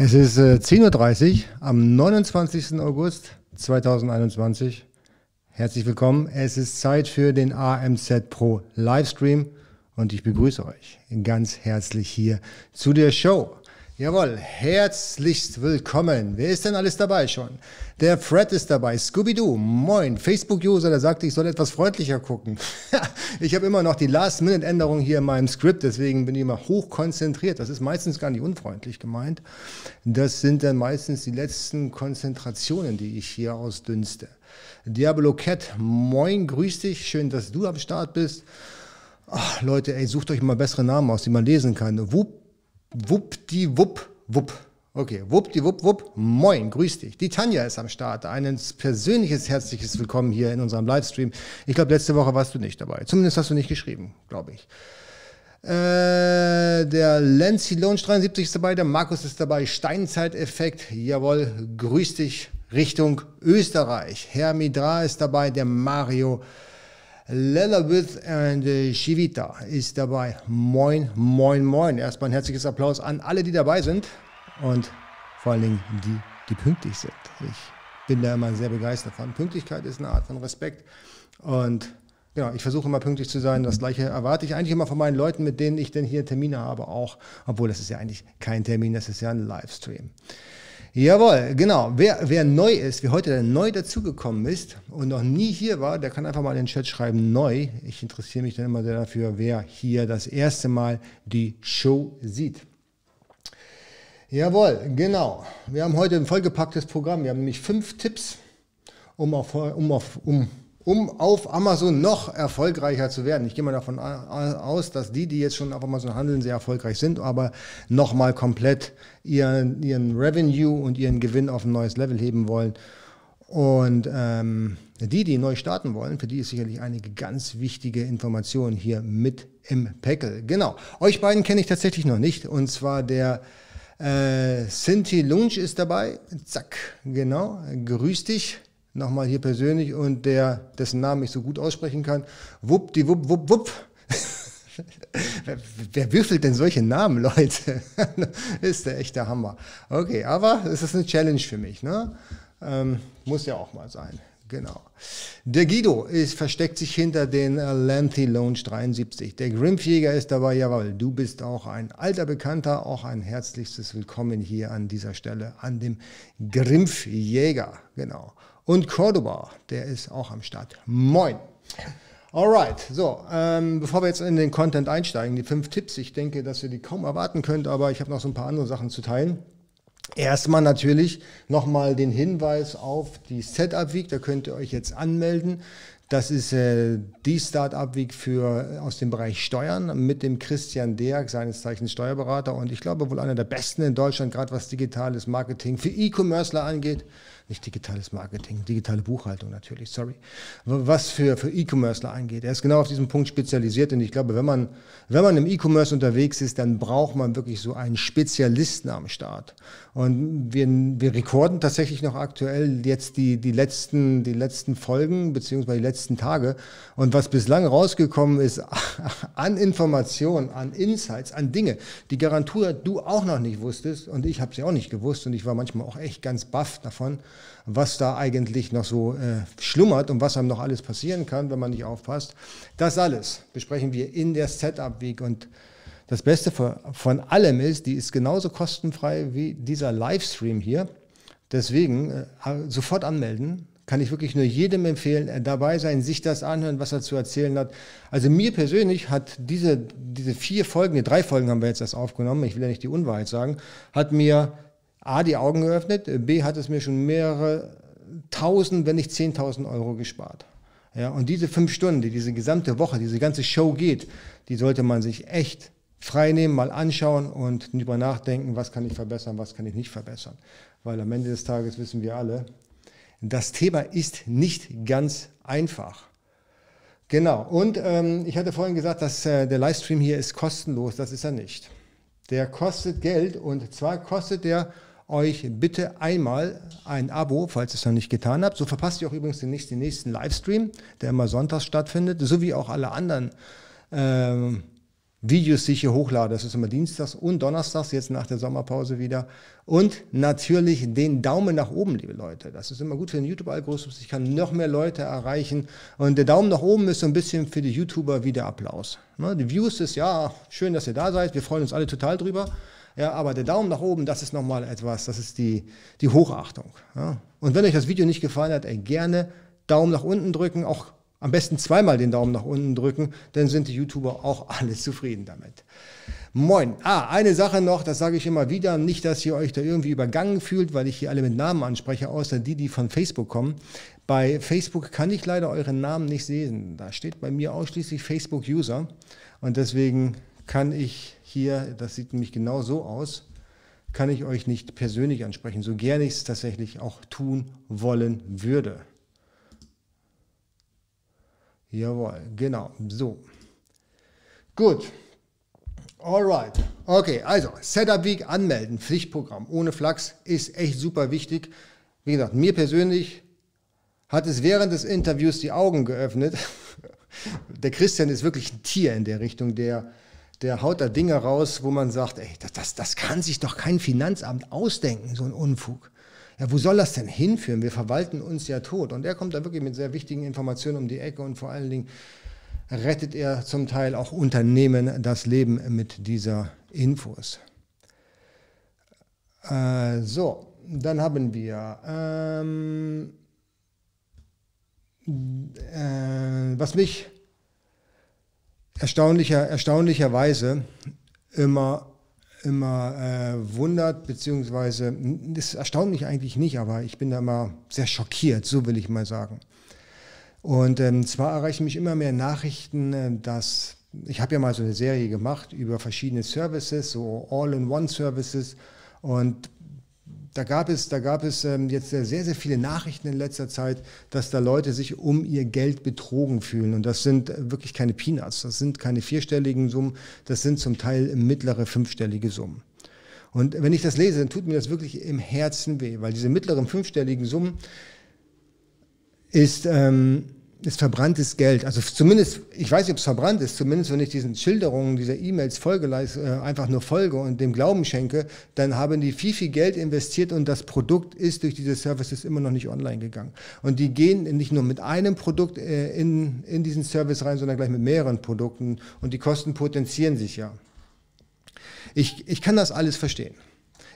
Es ist äh, 10.30 Uhr am 29. August 2021. Herzlich willkommen. Es ist Zeit für den AMZ Pro Livestream und ich begrüße euch ganz herzlich hier zu der Show. Jawohl, herzlichst willkommen. Wer ist denn alles dabei schon? Der Fred ist dabei, Scooby-Doo, moin, Facebook-User, der sagte, ich soll etwas freundlicher gucken. ich habe immer noch die Last-Minute-Änderung hier in meinem Skript, deswegen bin ich immer hoch konzentriert. Das ist meistens gar nicht unfreundlich gemeint. Das sind dann meistens die letzten Konzentrationen, die ich hier ausdünste. Diablo Cat, moin, grüß dich, schön, dass du am Start bist. Ach, Leute, ey, sucht euch mal bessere Namen aus, die man lesen kann. Wupp Wuppdiwupp, wupp. Okay, wuppdiwupp, wupp. Moin, grüß dich. Die Tanja ist am Start. Ein persönliches herzliches Willkommen hier in unserem Livestream. Ich glaube, letzte Woche warst du nicht dabei. Zumindest hast du nicht geschrieben, glaube ich. Äh, der Lancy Lounge 73 ist dabei, der Markus ist dabei, Steinzeiteffekt, jawohl, grüß dich Richtung Österreich. Herr Midra ist dabei, der Mario Lelawith and Shivita ist dabei. Moin, moin, moin. Erstmal ein herzliches Applaus an alle, die dabei sind und vor allen Dingen die, die pünktlich sind. Ich bin da immer sehr begeistert von. Pünktlichkeit ist eine Art von Respekt und Genau, ich versuche immer pünktlich zu sein. Das gleiche erwarte ich eigentlich immer von meinen Leuten, mit denen ich denn hier Termine habe, auch. Obwohl das ist ja eigentlich kein Termin, das ist ja ein Livestream. Jawohl, genau. Wer, wer neu ist, wer heute neu dazugekommen ist und noch nie hier war, der kann einfach mal in den Chat schreiben, neu. Ich interessiere mich dann immer sehr dafür, wer hier das erste Mal die Show sieht. Jawohl, genau. Wir haben heute ein vollgepacktes Programm. Wir haben nämlich fünf Tipps, um auf, um auf, um um auf Amazon noch erfolgreicher zu werden. Ich gehe mal davon aus, dass die, die jetzt schon auf Amazon handeln, sehr erfolgreich sind, aber nochmal komplett ihren, ihren Revenue und ihren Gewinn auf ein neues Level heben wollen. Und ähm, die, die neu starten wollen, für die ist sicherlich einige ganz wichtige Informationen hier mit im Päckel. Genau. Euch beiden kenne ich tatsächlich noch nicht. Und zwar der äh, Sinti Lunch ist dabei. Zack, genau. Grüß dich nochmal hier persönlich und der, dessen Namen ich so gut aussprechen kann, wupp, die wupp, wupp, wupp. wer, würfelt denn solche Namen, Leute? ist der echte Hammer. Okay, aber es ist eine Challenge für mich. Ne? Ähm, muss ja auch mal sein. Genau. Der Guido ist, versteckt sich hinter den Lanthy Lounge 73. Der Grimpfjäger ist dabei, jawohl, du bist auch ein alter Bekannter, auch ein herzlichstes Willkommen hier an dieser Stelle an dem Grimpfjäger. Genau. Und Cordoba, der ist auch am Start. Moin. Alright, so, ähm, bevor wir jetzt in den Content einsteigen, die fünf Tipps, ich denke, dass ihr die kaum erwarten könnt, aber ich habe noch so ein paar andere Sachen zu teilen. Erstmal natürlich nochmal den Hinweis auf die Setup Week, da könnt ihr euch jetzt anmelden. Das ist äh, die Start-up Week für, äh, aus dem Bereich Steuern mit dem Christian Deak, seines Zeichens Steuerberater und ich glaube wohl einer der besten in Deutschland, gerade was digitales Marketing für E-Commercer angeht nicht digitales Marketing, digitale Buchhaltung natürlich, sorry, was für, für E-Commercer angeht. Er ist genau auf diesem Punkt spezialisiert und ich glaube, wenn man, wenn man im E-Commerce unterwegs ist, dann braucht man wirklich so einen Spezialisten am Start. Und wir, wir rekorden tatsächlich noch aktuell jetzt die, die, letzten, die letzten Folgen beziehungsweise die letzten Tage. Und was bislang rausgekommen ist an Informationen, an Insights, an Dinge, die Garantur du auch noch nicht wusstest und ich habe sie auch nicht gewusst und ich war manchmal auch echt ganz baff davon was da eigentlich noch so äh, schlummert und was einem noch alles passieren kann, wenn man nicht aufpasst. Das alles besprechen wir in der Setup Week und das Beste von allem ist, die ist genauso kostenfrei wie dieser Livestream hier. Deswegen äh, sofort anmelden. Kann ich wirklich nur jedem empfehlen, äh, dabei sein, sich das anhören, was er zu erzählen hat. Also mir persönlich hat diese, diese vier Folgen, die drei Folgen haben wir jetzt erst aufgenommen, ich will ja nicht die Unwahrheit sagen, hat mir A, die Augen geöffnet, B, hat es mir schon mehrere tausend, wenn nicht zehntausend Euro gespart. Ja, und diese fünf Stunden, die diese gesamte Woche, diese ganze Show geht, die sollte man sich echt freinehmen, mal anschauen und darüber nachdenken, was kann ich verbessern, was kann ich nicht verbessern. Weil am Ende des Tages wissen wir alle, das Thema ist nicht ganz einfach. Genau, und ähm, ich hatte vorhin gesagt, dass äh, der Livestream hier ist kostenlos, das ist er nicht. Der kostet Geld und zwar kostet der euch bitte einmal ein Abo, falls ihr es noch nicht getan habt. So verpasst ihr auch übrigens den nächsten, den nächsten Livestream, der immer sonntags stattfindet, sowie auch alle anderen ähm, Videos, die ich hier hochlade. Das ist immer Dienstags und Donnerstags, jetzt nach der Sommerpause wieder. Und natürlich den Daumen nach oben, liebe Leute. Das ist immer gut für den YouTube-Algorithmus. Ich kann noch mehr Leute erreichen. Und der Daumen nach oben ist so ein bisschen für die YouTuber wie der Applaus. Ne, die Views ist ja schön, dass ihr da seid. Wir freuen uns alle total drüber. Ja, aber der Daumen nach oben, das ist nochmal etwas, das ist die, die Hochachtung. Ja. Und wenn euch das Video nicht gefallen hat, ey, gerne Daumen nach unten drücken, auch am besten zweimal den Daumen nach unten drücken, dann sind die YouTuber auch alle zufrieden damit. Moin. Ah, eine Sache noch, das sage ich immer wieder, nicht, dass ihr euch da irgendwie übergangen fühlt, weil ich hier alle mit Namen anspreche, außer die, die von Facebook kommen. Bei Facebook kann ich leider euren Namen nicht sehen. Da steht bei mir ausschließlich Facebook-User und deswegen kann ich hier, das sieht nämlich genau so aus, kann ich euch nicht persönlich ansprechen, so gerne ich es tatsächlich auch tun wollen würde. Jawohl, genau, so. Gut. Alright. Okay, also Setup Week anmelden, Pflichtprogramm ohne Flachs ist echt super wichtig. Wie gesagt, mir persönlich hat es während des Interviews die Augen geöffnet. Der Christian ist wirklich ein Tier in der Richtung, der, der haut da Dinge raus, wo man sagt, ey, das, das, das kann sich doch kein Finanzamt ausdenken, so ein Unfug ja, wo soll das denn hinführen? Wir verwalten uns ja tot. Und er kommt da wirklich mit sehr wichtigen Informationen um die Ecke und vor allen Dingen rettet er zum Teil auch Unternehmen das Leben mit dieser Infos. Äh, so, dann haben wir, ähm, äh, was mich erstaunlicher, erstaunlicherweise immer immer äh, wundert, beziehungsweise das erstaunt mich eigentlich nicht, aber ich bin da immer sehr schockiert, so will ich mal sagen. Und ähm, zwar erreichen mich immer mehr Nachrichten, äh, dass ich habe ja mal so eine Serie gemacht über verschiedene Services, so All-in-One-Services und da gab es, da gab es ähm, jetzt sehr, sehr viele Nachrichten in letzter Zeit, dass da Leute sich um ihr Geld betrogen fühlen. Und das sind wirklich keine Peanuts, das sind keine vierstelligen Summen, das sind zum Teil mittlere fünfstellige Summen. Und wenn ich das lese, dann tut mir das wirklich im Herzen weh, weil diese mittleren fünfstelligen Summen ist, ähm, ist verbranntes Geld. Also zumindest, ich weiß nicht, ob es verbrannt ist, zumindest wenn ich diesen Schilderungen dieser E-Mails folge, äh, einfach nur folge und dem Glauben schenke, dann haben die viel, viel Geld investiert und das Produkt ist durch diese Services immer noch nicht online gegangen. Und die gehen nicht nur mit einem Produkt äh, in, in diesen Service rein, sondern gleich mit mehreren Produkten und die Kosten potenzieren sich ja. Ich, ich kann das alles verstehen.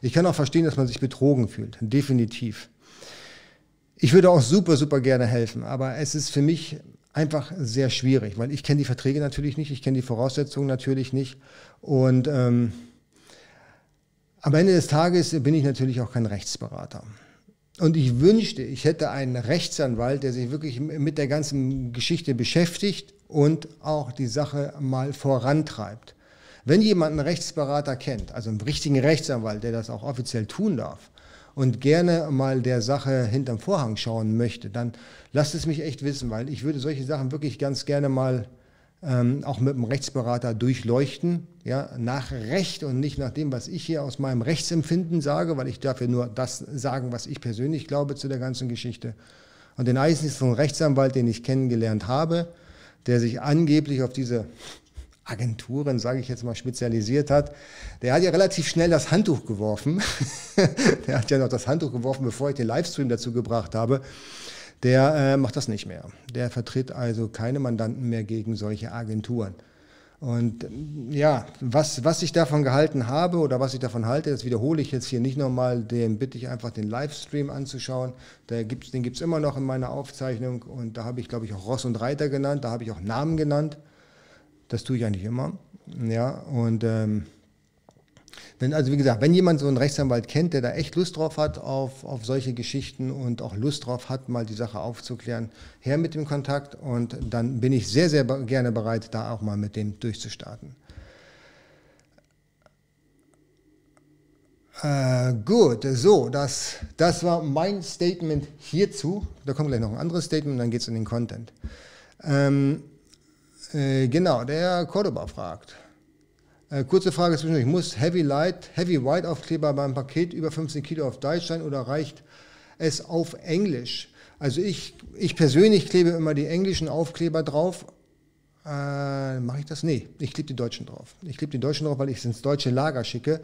Ich kann auch verstehen, dass man sich betrogen fühlt, definitiv. Ich würde auch super, super gerne helfen, aber es ist für mich einfach sehr schwierig, weil ich kenne die Verträge natürlich nicht, ich kenne die Voraussetzungen natürlich nicht und ähm, am Ende des Tages bin ich natürlich auch kein Rechtsberater. Und ich wünschte, ich hätte einen Rechtsanwalt, der sich wirklich mit der ganzen Geschichte beschäftigt und auch die Sache mal vorantreibt. Wenn jemand einen Rechtsberater kennt, also einen richtigen Rechtsanwalt, der das auch offiziell tun darf, und gerne mal der Sache hinterm Vorhang schauen möchte, dann lasst es mich echt wissen, weil ich würde solche Sachen wirklich ganz gerne mal ähm, auch mit einem Rechtsberater durchleuchten, ja, nach Recht und nicht nach dem, was ich hier aus meinem Rechtsempfinden sage, weil ich darf ja nur das sagen, was ich persönlich glaube zu der ganzen Geschichte. Und den einzigen Rechtsanwalt, den ich kennengelernt habe, der sich angeblich auf diese Agenturen, sage ich jetzt mal, spezialisiert hat, der hat ja relativ schnell das Handtuch geworfen. der hat ja noch das Handtuch geworfen, bevor ich den Livestream dazu gebracht habe. Der äh, macht das nicht mehr. Der vertritt also keine Mandanten mehr gegen solche Agenturen. Und ja, was, was ich davon gehalten habe oder was ich davon halte, das wiederhole ich jetzt hier nicht nochmal, den bitte ich einfach den Livestream anzuschauen. Der gibt's, den gibt es immer noch in meiner Aufzeichnung und da habe ich, glaube ich, auch Ross und Reiter genannt, da habe ich auch Namen genannt. Das tue ich eigentlich immer. Ja, und ähm, wenn, also wie gesagt, wenn jemand so einen Rechtsanwalt kennt, der da echt Lust drauf hat auf, auf solche Geschichten und auch Lust drauf hat, mal die Sache aufzuklären, her mit dem Kontakt und dann bin ich sehr, sehr gerne bereit, da auch mal mit dem durchzustarten. Äh, gut, so, das, das war mein Statement hierzu. Da kommt gleich noch ein anderes Statement dann geht es in den Content. Ähm, äh, genau, der Cordoba fragt. Äh, kurze Frage zwischendurch. Muss Heavy Light, Heavy White Aufkleber beim Paket über 15 Kilo auf Deutsch sein oder reicht es auf Englisch? Also ich, ich persönlich klebe immer die englischen Aufkleber drauf, Äh, Mache ich das? Nee, ich klebe die Deutschen drauf. Ich klebe die Deutschen drauf, weil ich es ins deutsche Lager schicke.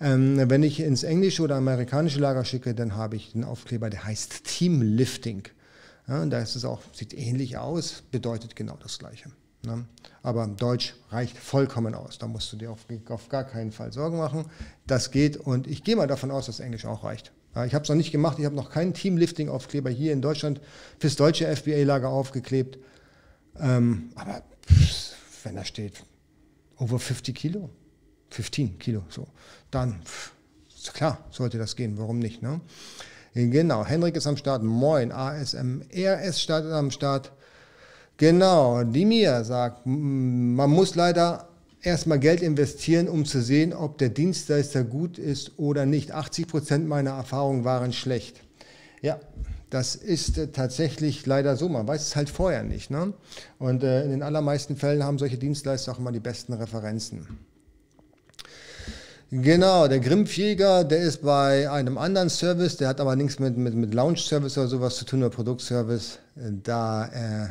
Ähm, wenn ich ins englische oder amerikanische Lager schicke, dann habe ich den Aufkleber, der heißt Team Lifting. Ja, da ist es auch, sieht ähnlich aus, bedeutet genau das Gleiche. Ne? Aber Deutsch reicht vollkommen aus. Da musst du dir auf, auf, gar keinen Fall Sorgen machen. Das geht und ich gehe mal davon aus, dass Englisch auch reicht. Ich habe es noch nicht gemacht. Ich habe noch keinen Teamlifting-Aufkleber hier in Deutschland fürs deutsche FBA-Lager aufgeklebt. Ähm, aber wenn da steht, over 50 Kilo, 15 Kilo, so, dann, pff, klar, sollte das gehen. Warum nicht? Ne? Genau, Henrik ist am Start. Moin, ASMRS startet am Start. Genau, Dimir sagt, man muss leider erstmal Geld investieren, um zu sehen, ob der Dienstleister gut ist oder nicht. 80 Prozent meiner Erfahrungen waren schlecht. Ja, das ist äh, tatsächlich leider so. Man weiß es halt vorher nicht. Ne? Und äh, in den allermeisten Fällen haben solche Dienstleister auch immer die besten Referenzen. Genau, der Grimpfjäger, der ist bei einem anderen Service, der hat aber nichts mit, mit, mit Lounge-Service oder sowas zu tun oder Produktservice. Da, äh,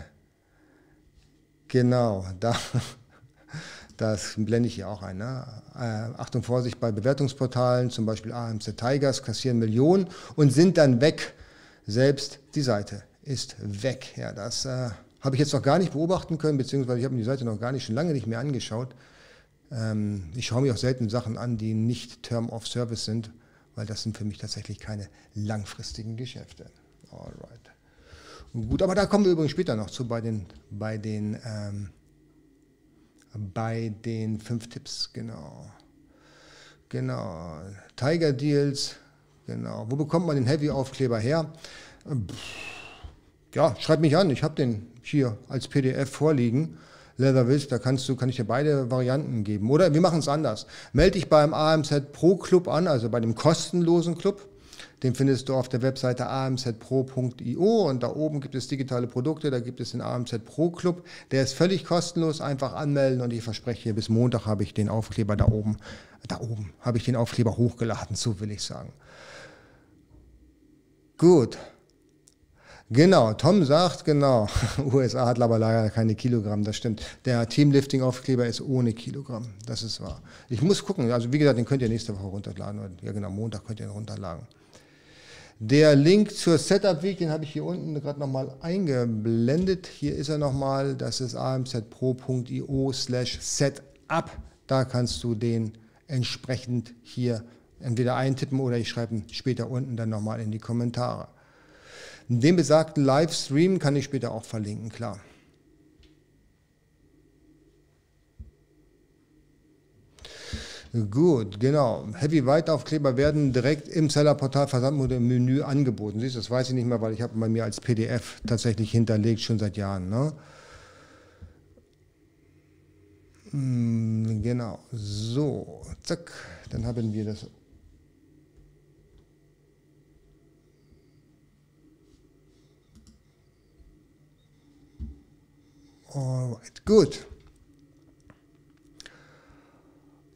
genau, da, das blende ich hier auch ein. Ne? Äh, Achtung, Vorsicht bei Bewertungsportalen, zum Beispiel AMC Tigers, kassieren Millionen und sind dann weg. Selbst die Seite ist weg. Ja, das äh, habe ich jetzt noch gar nicht beobachten können, beziehungsweise ich habe mir die Seite noch gar nicht, schon lange nicht mehr angeschaut. Ähm, ich schaue mir auch selten Sachen an, die nicht Term of Service sind, weil das sind für mich tatsächlich keine langfristigen Geschäfte. Alright. Gut, aber da kommen wir übrigens später noch zu bei den, bei den, ähm, bei den fünf Tipps, genau. Genau. Tiger Deals, genau. Wo bekommt man den Heavy-Aufkleber her? Ja, schreib mich an, ich habe den hier als PDF vorliegen. Leather willst, da kannst du, kann ich dir beide Varianten geben. Oder wir machen es anders. Melde dich beim AMZ Pro Club an, also bei dem kostenlosen Club. Den findest du auf der Webseite amzpro.io und da oben gibt es digitale Produkte, da gibt es den AMZ Pro Club. Der ist völlig kostenlos, einfach anmelden und ich verspreche, bis Montag habe ich den Aufkleber da oben, da oben habe ich den Aufkleber hochgeladen, so will ich sagen. Gut, Genau, Tom sagt, genau, USA hat aber leider keine Kilogramm, das stimmt. Der Teamlifting-Aufkleber ist ohne Kilogramm, das ist wahr. Ich muss gucken, also wie gesagt, den könnt ihr nächste Woche runterladen, ja genau, Montag könnt ihr ihn runterladen. Der Link zur Setup-Weg, den habe ich hier unten gerade nochmal eingeblendet. Hier ist er nochmal, das ist amzpro.io slash setup. Da kannst du den entsprechend hier entweder eintippen oder ich schreibe ihn später unten dann nochmal in die Kommentare. Den besagten Livestream kann ich später auch verlinken, klar. Gut, genau. Heavy White Aufkleber werden direkt im Sellerportal Versandmodell Menü angeboten. Siehst das weiß ich nicht mehr, weil ich habe bei mir als PDF tatsächlich hinterlegt, schon seit Jahren. Ne? Hm, genau, so, zack, dann haben wir das Alright, gut.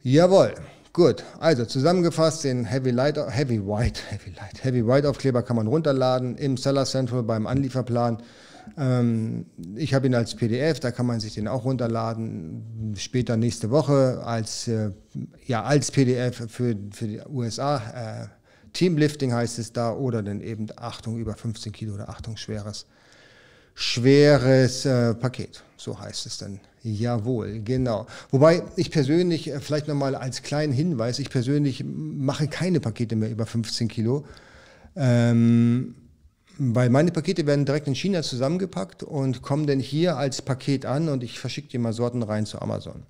Jawohl, gut. Also zusammengefasst, den Heavy Light, Heavy White, Heavy Light, Heavy White Aufkleber kann man runterladen im Seller Central beim Anlieferplan. Ähm, ich habe ihn als PDF, da kann man sich den auch runterladen. Später nächste Woche als, äh, ja, als PDF für, für die USA. Äh, Teamlifting heißt es da oder dann eben Achtung über 15 Kilo oder Achtung schweres schweres äh, Paket. So heißt es dann. Jawohl, genau. Wobei ich persönlich, äh, vielleicht nochmal als kleinen Hinweis, ich persönlich mache keine Pakete mehr über 15 Kilo. Ähm, weil meine Pakete werden direkt in China zusammengepackt und kommen dann hier als Paket an und ich verschicke die mal Sorten rein zu Amazon.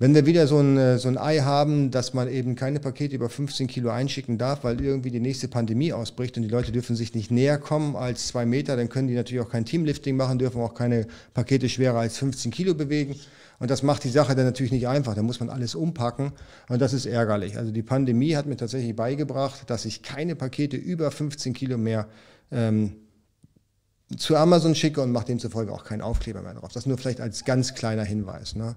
Wenn wir wieder so ein, äh, so ein Ei haben, dass man eben keine Pakete über 15 Kilo einschicken darf, weil irgendwie die nächste Pandemie ausbricht und die Leute dürfen sich nicht näher kommen als zwei Meter, dann können die natürlich auch kein Teamlifting machen, dürfen auch keine Pakete schwerer als 15 Kilo bewegen. Und das macht die Sache dann natürlich nicht einfach. Da muss man alles umpacken und das ist ärgerlich. Also die Pandemie hat mir tatsächlich beigebracht, dass ich keine Pakete über 15 Kilo mehr ähm, zu Amazon schicke und mache demzufolge auch keinen Aufkleber mehr drauf. Das nur vielleicht als ganz kleiner Hinweis. Ne?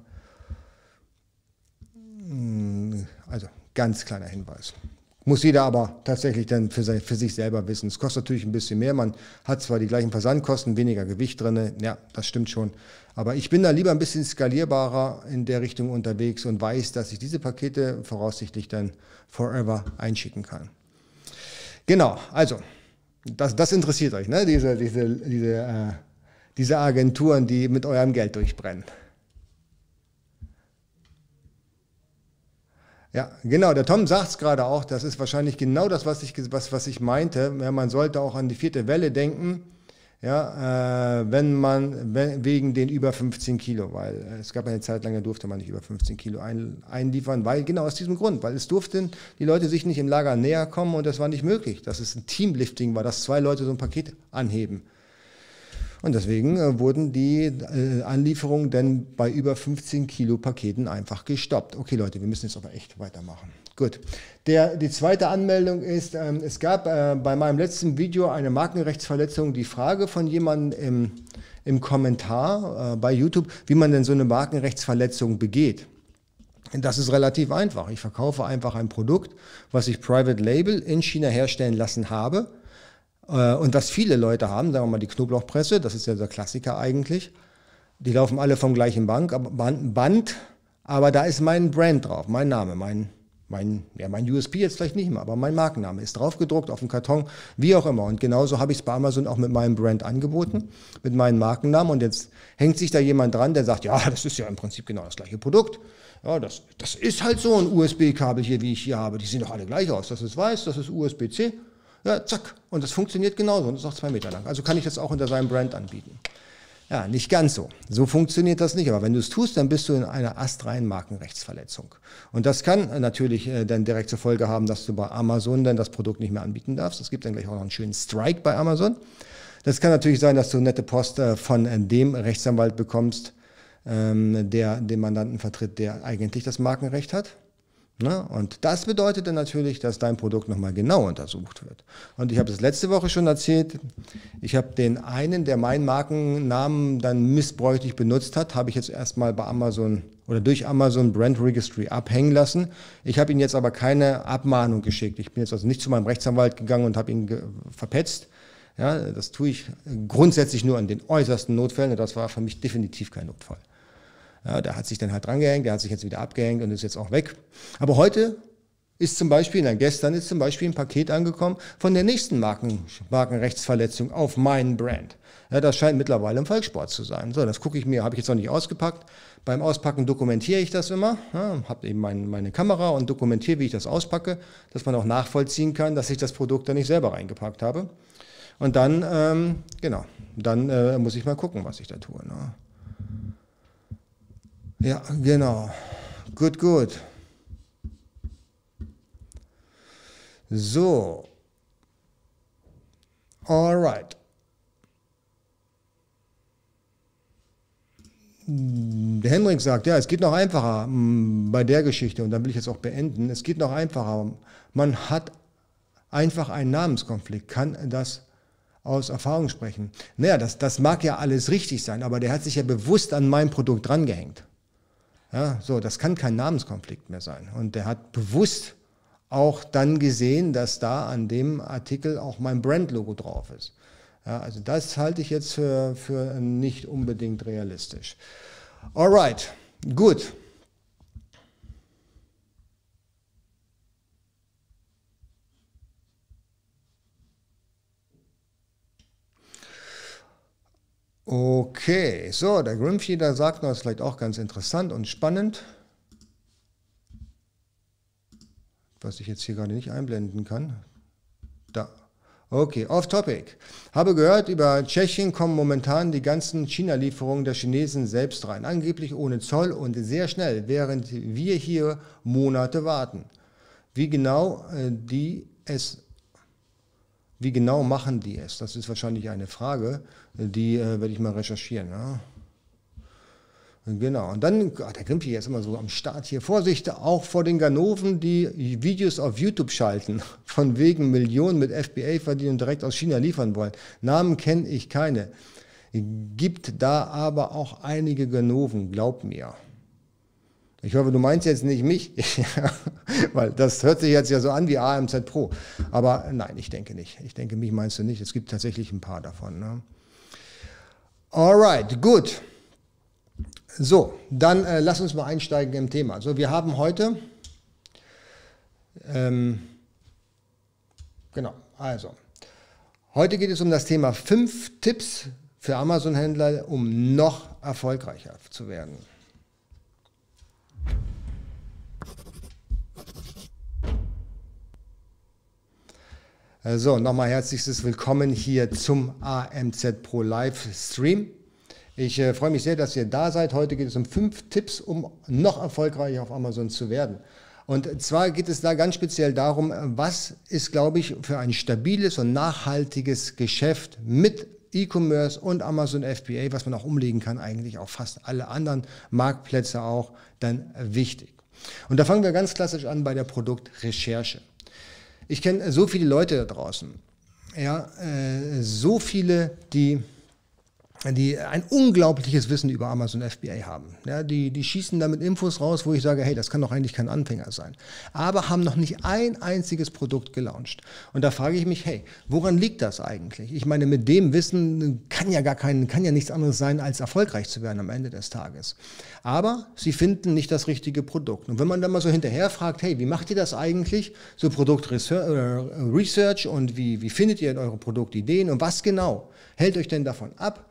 Hm, also ganz kleiner Hinweis. Muss jeder aber tatsächlich dann für, für, sich selber wissen. Es kostet natürlich ein bisschen mehr. Man hat zwar die gleichen Versandkosten, weniger Gewicht drin. Ja, das stimmt schon. Aber ich bin da lieber ein bisschen skalierbarer in der Richtung unterwegs und weiß, dass ich diese Pakete voraussichtlich dann forever einschicken kann. Genau, also, das, das interessiert euch, ne? diese, diese, diese, äh, diese Agenturen, die mit eurem Geld durchbrennen. Ja, genau. Der Tom sagt es gerade auch. Das ist wahrscheinlich genau das, was ich, was, was ich meinte. Ja, man sollte auch an die vierte Welle denken. Ja, äh, wenn man wenn, wegen den über 15 Kilo, weil äh, es gab eine Zeit lang, da durfte man nicht über 15 Kilo ein, einliefern, weil genau aus diesem Grund, weil es durften die Leute sich nicht im Lager näher kommen und das war nicht möglich. Das ist ein Teamlifting war, dass zwei Leute so ein Paket anheben. Und deswegen äh, wurden die äh, Anlieferungen dann bei über 15 Kilo Paketen einfach gestoppt. Okay Leute, wir müssen jetzt aber echt weitermachen. Gut. Der, die zweite Anmeldung ist, ähm, es gab äh, bei meinem letzten Video eine Markenrechtsverletzung, die Frage von jemandem im, im Kommentar äh, bei YouTube, wie man denn so eine Markenrechtsverletzung begeht. Das ist relativ einfach. Ich verkaufe einfach ein Produkt, was ich Private Label in China herstellen lassen habe und was viele Leute haben, sagen wir mal die Knoblauchpresse, das ist ja der Klassiker eigentlich, die laufen alle vom gleichen Bank, Band, aber da ist mein Brand drauf, mein Name, mein, mein, ja, mein USP jetzt vielleicht nicht mehr, aber mein Markenname ist drauf gedruckt auf dem Karton, wie auch immer. Und genauso habe ich es bei Amazon auch mit meinem Brand angeboten, mit meinem Markennamen. Und jetzt hängt sich da jemand dran, der sagt, ja, das ist ja im Prinzip genau das gleiche Produkt. Ja, das, das ist halt so ein USB-Kabel hier, wie ich hier habe. Die sehen doch alle gleich aus. Das ist weiß, das ist USB-C. Ja, zack. Und das funktioniert genauso und ist auch zwei Meter lang. Also kann ich das auch unter seinem Brand anbieten. Ja, nicht ganz so. So funktioniert das nicht. Aber wenn du es tust, dann bist du in einer astreinen Markenrechtsverletzung. Und das kann natürlich äh, dann direkt zur Folge haben, dass du bei Amazon dann das Produkt nicht mehr anbieten darfst. Es gibt dann gleich auch noch einen schönen Strike bei Amazon. Das kann natürlich sein, dass du nette Post äh, von äh, dem Rechtsanwalt bekommst, ähm, der den Mandanten vertritt, der eigentlich das Markenrecht hat. Ne? Und das bedeutet dann natürlich, dass dein Produkt nochmal genau untersucht wird. Und ich habe das letzte Woche schon erzählt, ich habe den einen, der meinen Markennamen dann missbräuchlich benutzt hat, habe ich jetzt erstmal bei Amazon oder durch Amazon Brand Registry abhängen lassen. Ich habe ihm jetzt aber keine Abmahnung geschickt. Ich bin jetzt also nicht zu meinem Rechtsanwalt gegangen und habe ihn verpetzt. Ja, das tue ich grundsätzlich nur in den äußersten Notfällen. Das war für mich definitiv kein Notfall. Ja, der hat sich dann halt drangehängt, der hat sich jetzt wieder abgehängt und ist jetzt auch weg. Aber heute ist zum Beispiel, nein, gestern ist zum Beispiel ein Paket angekommen von der nächsten Marken, Markenrechtsverletzung auf meinen Brand. Ja, das scheint mittlerweile im Volkssport zu sein. So, das gucke ich mir, habe ich jetzt noch nicht ausgepackt. Beim Auspacken dokumentiere ich das immer, ja, habe eben mein, meine Kamera und dokumentiere, wie ich das auspacke, dass man auch nachvollziehen kann, dass ich das Produkt da nicht selber reingepackt habe. Und dann, ähm, genau, dann äh, muss ich mal gucken, was ich da tue. Ne? Ja, genau. Gut, gut. So. Alright. Der Henrik sagt, ja, es geht noch einfacher mm, bei der Geschichte und dann will ich jetzt auch beenden. Es geht noch einfacher. Man hat einfach einen Namenskonflikt, kann das aus Erfahrung sprechen. Naja, das, das mag ja alles richtig sein, aber der hat sich ja bewusst an mein Produkt drangehängt. Ja, so, das kann kein Namenskonflikt mehr sein. Und der hat bewusst auch dann gesehen, dass da an dem Artikel auch mein Brandlogo drauf ist. Ja, also das halte ich jetzt für, für nicht unbedingt realistisch. Alright, gut. Okay, so, der Grimfeeder sagt noch, ist vielleicht auch ganz interessant und spannend, was ich jetzt hier gerade nicht einblenden kann. Da. Okay, off topic. Habe gehört, über Tschechien kommen momentan die ganzen China-Lieferungen der Chinesen selbst rein, angeblich ohne Zoll und sehr schnell, während wir hier Monate warten. Wie genau äh, die es wie genau machen die es? Das ist wahrscheinlich eine Frage, die äh, werde ich mal recherchieren. Ja? Genau, und dann, oh, der Grimpi ist immer so am Start hier. Vorsicht, auch vor den Ganoven, die Videos auf YouTube schalten, von wegen Millionen mit FBA verdienen und direkt aus China liefern wollen. Namen kenne ich keine. Gibt da aber auch einige Ganoven, glaub mir. Ich hoffe, du meinst jetzt nicht mich, weil das hört sich jetzt ja so an wie AMZ Pro. Aber nein, ich denke nicht. Ich denke, mich meinst du nicht. Es gibt tatsächlich ein paar davon. Ne? Alright, gut. So, dann äh, lass uns mal einsteigen im Thema. So, wir haben heute, ähm, genau, also, heute geht es um das Thema fünf Tipps für Amazon-Händler, um noch erfolgreicher zu werden. So, nochmal herzliches Willkommen hier zum AMZ Pro Live Stream. Ich äh, freue mich sehr, dass ihr da seid. Heute geht es um fünf Tipps, um noch erfolgreicher auf Amazon zu werden. Und zwar geht es da ganz speziell darum, was ist, glaube ich, für ein stabiles und nachhaltiges Geschäft mit E-Commerce und Amazon FBA, was man auch umlegen kann, eigentlich auf fast alle anderen Marktplätze auch, dann wichtig. Und da fangen wir ganz klassisch an bei der Produktrecherche. Ich kenne so viele Leute da draußen, ja, äh, so viele, die die ein unglaubliches Wissen über Amazon FBA haben. Ja, die, die schießen damit Infos raus, wo ich sage, hey, das kann doch eigentlich kein Anfänger sein. Aber haben noch nicht ein einziges Produkt gelauncht. Und da frage ich mich, hey, woran liegt das eigentlich? Ich meine, mit dem Wissen kann ja gar kein, kann ja nichts anderes sein, als erfolgreich zu werden am Ende des Tages. Aber sie finden nicht das richtige Produkt. Und wenn man dann mal so hinterher fragt, hey, wie macht ihr das eigentlich? So Produktresearch und wie, wie findet ihr eure Produktideen und was genau hält euch denn davon ab,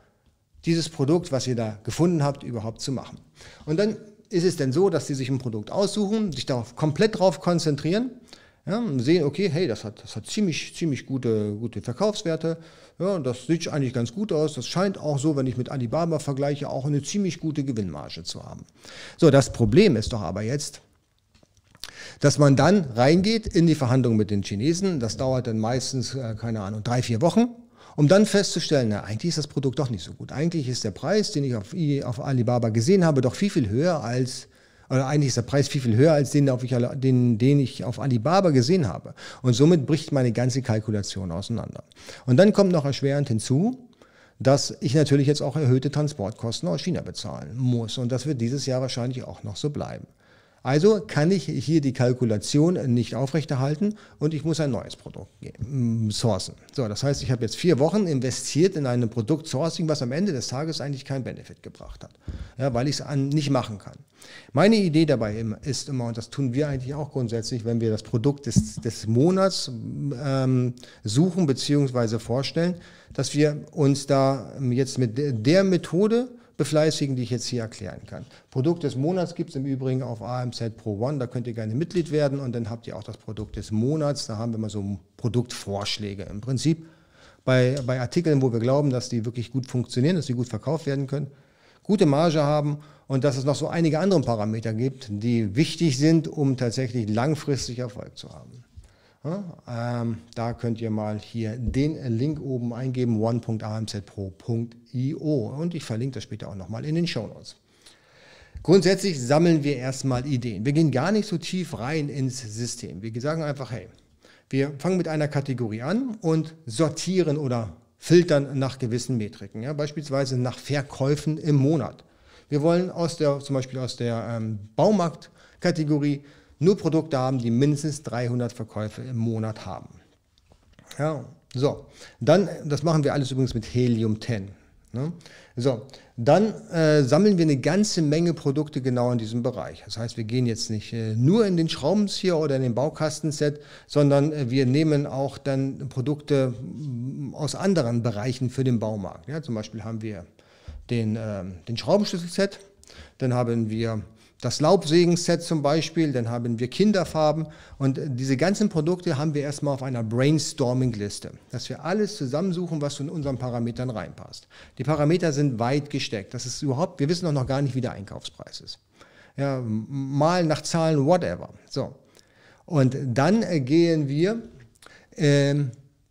dieses Produkt, was ihr da gefunden habt, überhaupt zu machen. Und dann ist es denn so, dass sie sich ein Produkt aussuchen, sich darauf komplett darauf konzentrieren, ja, und sehen, okay, hey, das hat, das hat ziemlich, ziemlich gute, gute Verkaufswerte, ja, das sieht eigentlich ganz gut aus, das scheint auch so, wenn ich mit Alibaba vergleiche, auch eine ziemlich gute Gewinnmarge zu haben. So, das Problem ist doch aber jetzt, dass man dann reingeht in die Verhandlungen mit den Chinesen, das dauert dann meistens, äh, keine Ahnung, drei, vier Wochen, um dann festzustellen, na, eigentlich ist das Produkt doch nicht so gut. Eigentlich ist der Preis, den ich auf, auf Alibaba gesehen habe, doch viel, viel höher als, oder eigentlich ist der Preis viel, viel höher als den, auf ich, den, den ich auf Alibaba gesehen habe. Und somit bricht meine ganze Kalkulation auseinander. Und dann kommt noch erschwerend hinzu, dass ich natürlich jetzt auch erhöhte Transportkosten aus China bezahlen muss. Und das wird dieses Jahr wahrscheinlich auch noch so bleiben. Also kann ich hier die Kalkulation nicht aufrechterhalten und ich muss ein neues Produkt mm, sourcen. So, das heißt, ich habe jetzt vier Wochen investiert in ein Produkt Sourcing, was am Ende des Tages eigentlich keinen Benefit gebracht hat, ja, weil ich es nicht machen kann. Meine Idee dabei ist immer, und das tun wir eigentlich auch grundsätzlich, wenn wir das Produkt des, des Monats ähm, suchen bzw. vorstellen, dass wir uns da jetzt mit der Methode befleißigen, die ich jetzt hier erklären kann. Produkt des Monats gibt es im Übrigen auf AMZ Pro One, da könnt ihr gerne Mitglied werden und dann habt ihr auch das Produkt des Monats, da haben wir mal so Produktvorschläge. Im Prinzip bei, bei Artikeln, wo wir glauben, dass die wirklich gut funktionieren, dass sie gut verkauft werden können, gute Marge haben und dass es noch so einige andere Parameter gibt, die wichtig sind, um tatsächlich langfristig Erfolg zu haben. Ähm, da könnt ihr mal hier den Link oben eingeben, one.amzpro.io und ich verlinke das später auch nochmal in den Show Notes. Grundsätzlich sammeln wir erstmal Ideen. Wir gehen gar nicht so tief rein ins System. Wir sagen einfach, hey, wir fangen mit einer Kategorie an und sortieren oder filtern nach gewissen Metriken, ja, beispielsweise nach Verkäufen im Monat. Wir wollen aus der, zum Beispiel aus der ähm, Baumarktkategorie nur Produkte haben, die mindestens 300 Verkäufe im Monat haben. Ja, so, dann, das machen wir alles übrigens mit Helium 10. Ne? So, dann äh, sammeln wir eine ganze Menge Produkte genau in diesem Bereich. Das heißt, wir gehen jetzt nicht äh, nur in den Schraubenzieher oder in den Baukastenset, sondern äh, wir nehmen auch dann Produkte mm, aus anderen Bereichen für den Baumarkt. Ja, zum Beispiel haben wir den, ähm, den Schraubenschlüsselset, dann haben wir das Laubsägen-Set zum Beispiel, dann haben wir Kinderfarben und diese ganzen Produkte haben wir erstmal auf einer Brainstorming-Liste, dass wir alles zusammensuchen, was zu unseren Parametern reinpasst. Die Parameter sind weit gesteckt. Das ist überhaupt, wir wissen auch noch gar nicht, wie der Einkaufspreis ist. Ja, mal nach Zahlen, whatever. So. Und dann gehen wir äh,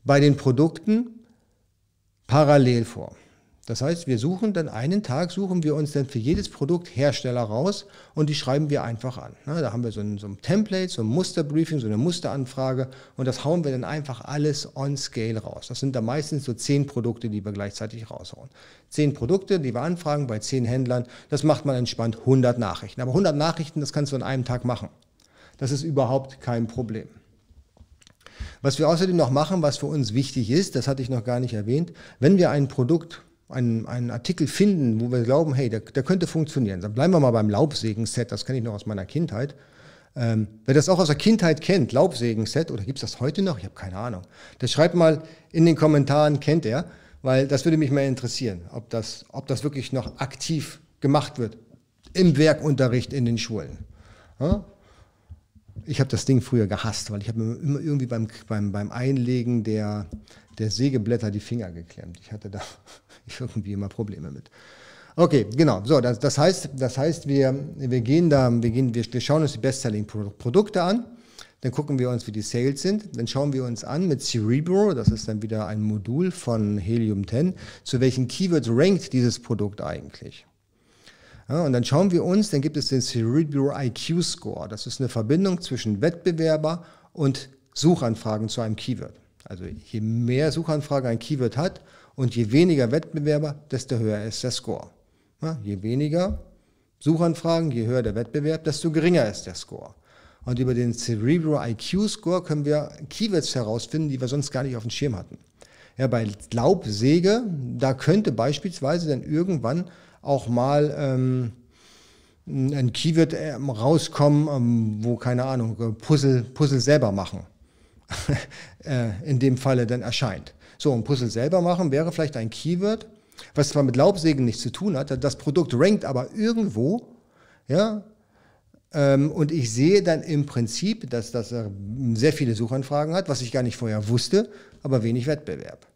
bei den Produkten parallel vor. Das heißt, wir suchen dann einen Tag, suchen wir uns dann für jedes Produkt Hersteller raus und die schreiben wir einfach an. Da haben wir so ein, so ein Template, so ein Musterbriefing, so eine Musteranfrage und das hauen wir dann einfach alles on scale raus. Das sind dann meistens so zehn Produkte, die wir gleichzeitig raushauen. Zehn Produkte, die wir anfragen bei zehn Händlern, das macht man entspannt 100 Nachrichten. Aber 100 Nachrichten, das kannst du an einem Tag machen. Das ist überhaupt kein Problem. Was wir außerdem noch machen, was für uns wichtig ist, das hatte ich noch gar nicht erwähnt, wenn wir ein Produkt einen, einen Artikel finden, wo wir glauben, hey, der, der könnte funktionieren. Dann bleiben wir mal beim Laubsägen-Set, das kenne ich noch aus meiner Kindheit. Ähm, wer das auch aus der Kindheit kennt, Laubsägen-Set, oder gibt es das heute noch? Ich habe keine Ahnung. Das schreibt mal in den Kommentaren, kennt er, weil das würde mich mal interessieren, ob das, ob das wirklich noch aktiv gemacht wird im Werkunterricht in den Schulen. Ja? Ich habe das Ding früher gehasst, weil ich habe mir immer irgendwie beim, beim, beim Einlegen der, der Sägeblätter die Finger geklemmt. Ich hatte da irgendwie immer Probleme mit. Okay, genau. So, das, das heißt, das heißt wir, wir gehen da, wir, gehen, wir, wir schauen uns die Bestselling-Produkte an. Dann gucken wir uns, wie die Sales sind. Dann schauen wir uns an mit Cerebro, das ist dann wieder ein Modul von Helium 10, zu welchen Keywords rankt dieses Produkt eigentlich. Ja, und dann schauen wir uns, dann gibt es den Cerebro IQ Score. Das ist eine Verbindung zwischen Wettbewerber und Suchanfragen zu einem Keyword. Also je mehr Suchanfrage ein Keyword hat und je weniger Wettbewerber, desto höher ist der Score. Ja, je weniger Suchanfragen, je höher der Wettbewerb, desto geringer ist der Score. Und über den Cerebro IQ Score können wir Keywords herausfinden, die wir sonst gar nicht auf dem Schirm hatten. Ja, bei Laubsäge, da könnte beispielsweise dann irgendwann auch mal ähm, ein Keyword ähm, rauskommen, ähm, wo, keine Ahnung, Puzzle, Puzzle selber machen äh, in dem Falle dann erscheint. So, ein Puzzle selber machen wäre vielleicht ein Keyword, was zwar mit Laubsägen nichts zu tun hat, das Produkt rankt aber irgendwo, ja, ähm, und ich sehe dann im Prinzip, dass das sehr viele Suchanfragen hat, was ich gar nicht vorher wusste, aber wenig Wettbewerb.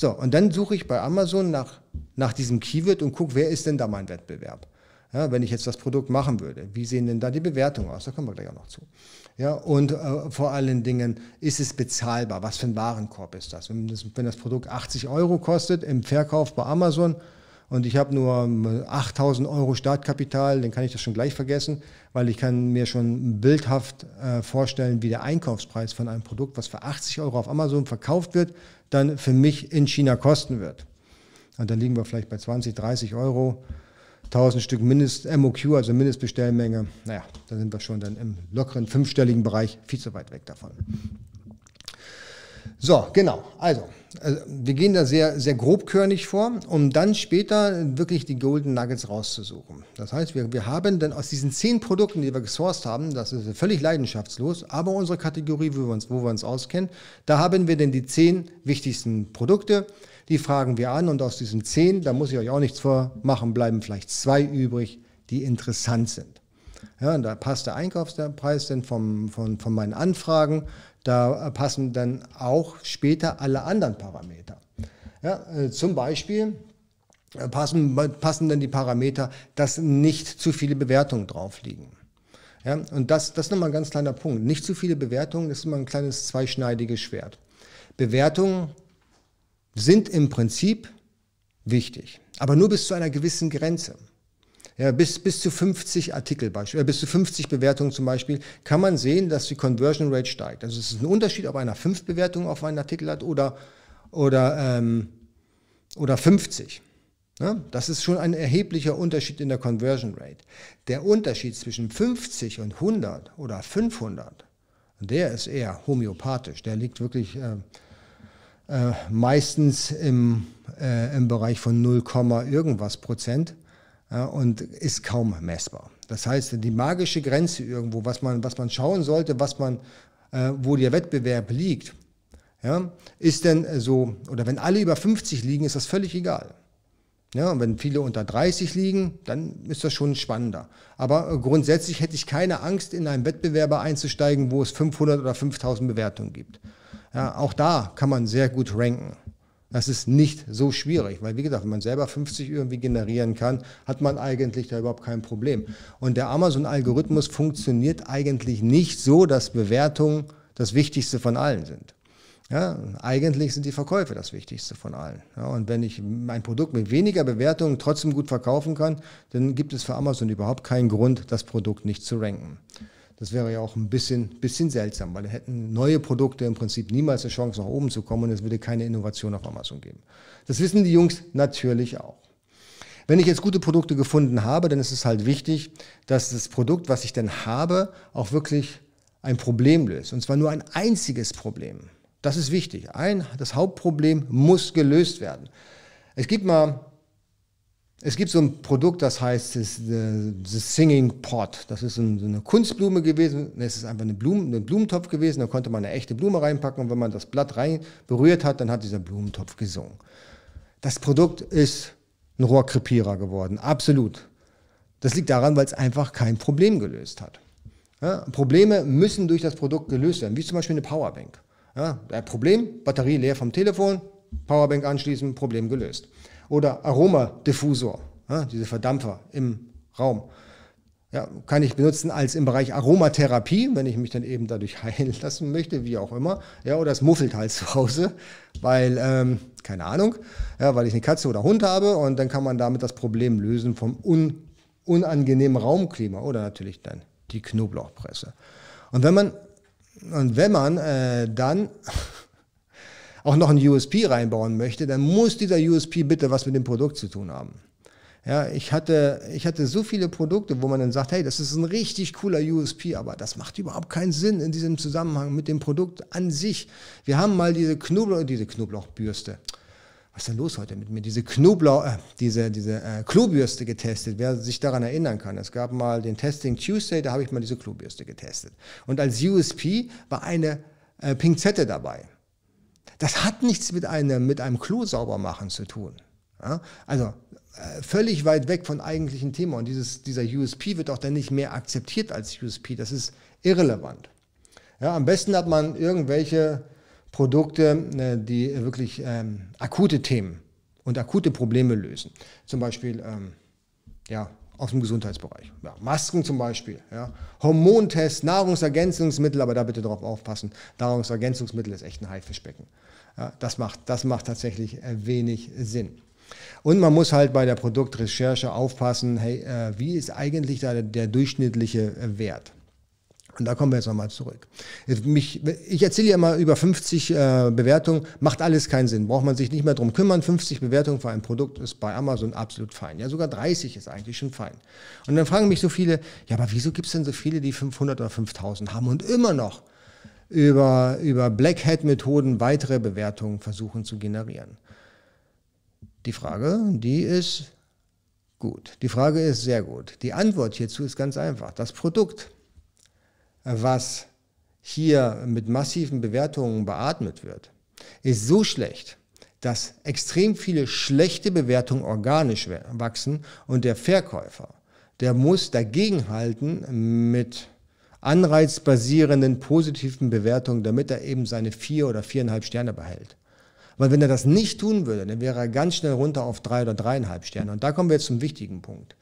So, und dann suche ich bei Amazon nach, nach diesem Keyword und gucke, wer ist denn da mein Wettbewerb? Ja, wenn ich jetzt das Produkt machen würde, wie sehen denn da die Bewertungen aus? Da kommen wir gleich auch noch zu. Ja, und äh, vor allen Dingen, ist es bezahlbar? Was für ein Warenkorb ist das? Wenn, das? wenn das Produkt 80 Euro kostet im Verkauf bei Amazon und ich habe nur 8000 ähm, Euro Startkapital, dann kann ich das schon gleich vergessen, weil ich kann mir schon bildhaft äh, vorstellen, wie der Einkaufspreis von einem Produkt, was für 80 Euro auf Amazon verkauft wird, dann für mich in China kosten wird. Und dann liegen wir vielleicht bei 20, 30 Euro 1000 Stück Mindest MOQ, also Mindestbestellmenge, naja, da sind wir schon dann im lockeren fünfstelligen Bereich, viel zu weit weg davon. So, genau. Also, also, wir gehen da sehr, sehr grobkörnig vor, um dann später wirklich die Golden Nuggets rauszusuchen. Das heißt, wir, wir haben dann aus diesen zehn Produkten, die wir gesourced haben, das ist völlig leidenschaftslos, aber unsere Kategorie, wo wir uns, wo wir uns auskennen, da haben wir dann die zehn wichtigsten Produkte, die fragen wir an und aus diesen zehn, da muss ich euch auch nichts vormachen, bleiben vielleicht zwei übrig, die interessant sind. Ja, und da passt der Einkaufspreis dann vom, von, von meinen Anfragen, da passen dann auch später alle anderen Parameter. Ja, äh, zum Beispiel äh, passen, passen dann die Parameter, dass nicht zu viele Bewertungen drauf liegen. Ja, und das, das ist nochmal ein ganz kleiner Punkt. Nicht zu viele Bewertungen, das ist immer ein kleines zweischneidiges Schwert. Bewertungen sind im Prinzip wichtig, aber nur bis zu einer gewissen Grenze. Ja, bis, bis zu 50 Artikel, äh, bis zu 50 Bewertungen zum Beispiel, kann man sehen, dass die Conversion Rate steigt. Also es ist ein Unterschied, ob einer 5 Bewertungen auf einen Artikel hat oder, oder, ähm, oder 50. Ja, das ist schon ein erheblicher Unterschied in der Conversion Rate. Der Unterschied zwischen 50 und 100 oder 500, der ist eher homöopathisch. Der liegt wirklich äh, äh, meistens im, äh, im Bereich von 0, irgendwas Prozent ja, und ist kaum messbar. Das heißt, die magische Grenze irgendwo, was man, was man schauen sollte, was man, äh, wo der Wettbewerb liegt, ja, ist denn so, oder wenn alle über 50 liegen, ist das völlig egal. Ja, und wenn viele unter 30 liegen, dann ist das schon spannender. Aber äh, grundsätzlich hätte ich keine Angst, in einen Wettbewerber einzusteigen, wo es 500 oder 5000 Bewertungen gibt. Ja, auch da kann man sehr gut ranken. Das ist nicht so schwierig, weil wie gesagt, wenn man selber 50 irgendwie generieren kann, hat man eigentlich da überhaupt kein Problem. Und der Amazon-Algorithmus funktioniert eigentlich nicht so, dass Bewertungen das Wichtigste von allen sind. Ja, eigentlich sind die Verkäufe das Wichtigste von allen. Ja, und wenn ich mein Produkt mit weniger Bewertungen trotzdem gut verkaufen kann, dann gibt es für Amazon überhaupt keinen Grund, das Produkt nicht zu ranken. Das wäre ja auch ein bisschen, bisschen seltsam, weil hätten neue Produkte im Prinzip niemals eine Chance, nach oben zu kommen und es würde keine Innovation auf Amazon geben. Das wissen die Jungs natürlich auch. Wenn ich jetzt gute Produkte gefunden habe, dann ist es halt wichtig, dass das Produkt, was ich dann habe, auch wirklich ein Problem löst. Und zwar nur ein einziges Problem. Das ist wichtig. Ein, das Hauptproblem muss gelöst werden. Es gibt mal, es gibt so ein Produkt, das heißt das, the Singing Pot. Das ist so eine Kunstblume gewesen. Es ist einfach eine Blumen, ein Blumentopf gewesen. Da konnte man eine echte Blume reinpacken und wenn man das Blatt rein berührt hat, dann hat dieser Blumentopf gesungen. Das Produkt ist ein Rohrkrepierer geworden. Absolut. Das liegt daran, weil es einfach kein Problem gelöst hat. Ja, Probleme müssen durch das Produkt gelöst werden, wie zum Beispiel eine Powerbank. Ja, Problem, Batterie leer vom Telefon, Powerbank anschließen, Problem gelöst. Oder Aromadiffusor, ja, diese Verdampfer im Raum. Ja, kann ich benutzen als im Bereich Aromatherapie, wenn ich mich dann eben dadurch heilen lassen möchte, wie auch immer. Ja, oder es muffelt halt zu Hause, weil, ähm, keine Ahnung, ja, weil ich eine Katze oder Hund habe und dann kann man damit das Problem lösen vom un unangenehmen Raumklima oder natürlich dann die Knoblauchpresse. Und wenn man und wenn man äh, dann auch noch einen USP reinbauen möchte, dann muss dieser USP bitte was mit dem Produkt zu tun haben. Ja, ich hatte, ich hatte so viele Produkte, wo man dann sagt, hey, das ist ein richtig cooler USP, aber das macht überhaupt keinen Sinn in diesem Zusammenhang mit dem Produkt an sich. Wir haben mal diese Knoblauch, diese Knoblauchbürste was ist denn los heute mit mir? Diese Knoblauch, äh, diese, diese äh, Klobürste getestet, wer sich daran erinnern kann. Es gab mal den Testing Tuesday, da habe ich mal diese Klobürste getestet. Und als USP war eine äh, Pinzette dabei. Das hat nichts mit einem, mit einem Klo sauber machen zu tun. Ja? Also äh, völlig weit weg von eigentlichen Thema. Und dieses, dieser USP wird auch dann nicht mehr akzeptiert als USP. Das ist irrelevant. Ja, am besten hat man irgendwelche Produkte, äh, die wirklich ähm, akute Themen und akute Probleme lösen. Zum Beispiel ähm, ja, aus dem Gesundheitsbereich. Ja, Masken zum Beispiel. Ja. Hormontest, Nahrungsergänzungsmittel, aber da bitte darauf aufpassen. Nahrungsergänzungsmittel ist echt ein Haifischbecken. Das, macht, das macht tatsächlich äh, wenig Sinn. Und man muss halt bei der Produktrecherche aufpassen, hey, äh, wie ist eigentlich da der, durchschnittliche äh, Wert? Und da kommen wir jetzt nochmal zurück. Mich, ich erzähle ja immer über 50 äh, Bewertungen, macht alles keinen Sinn, braucht man sich nicht mehr drum kümmern. 50 Bewertungen für ein Produkt ist bei Amazon absolut fein. Ja, sogar 30 ist eigentlich schon fein. Und dann fragen mich so viele, ja, aber wieso gibt es denn so viele, die 500 oder 5000 haben und immer noch über, über Black Hat-Methoden weitere Bewertungen versuchen zu generieren? Die Frage, die ist gut. Die Frage ist sehr gut. Die Antwort hierzu ist ganz einfach. Das Produkt was hier mit massiven Bewertungen beatmet wird, ist so schlecht, dass extrem viele schlechte Bewertungen organisch wachsen und der Verkäufer, der muss dagegenhalten mit anreizbasierenden positiven Bewertungen, damit er eben seine vier oder viereinhalb Sterne behält. Weil wenn er das nicht tun würde, dann wäre er ganz schnell runter auf drei oder dreieinhalb Sterne. Und da kommen wir jetzt zum wichtigen Punkt.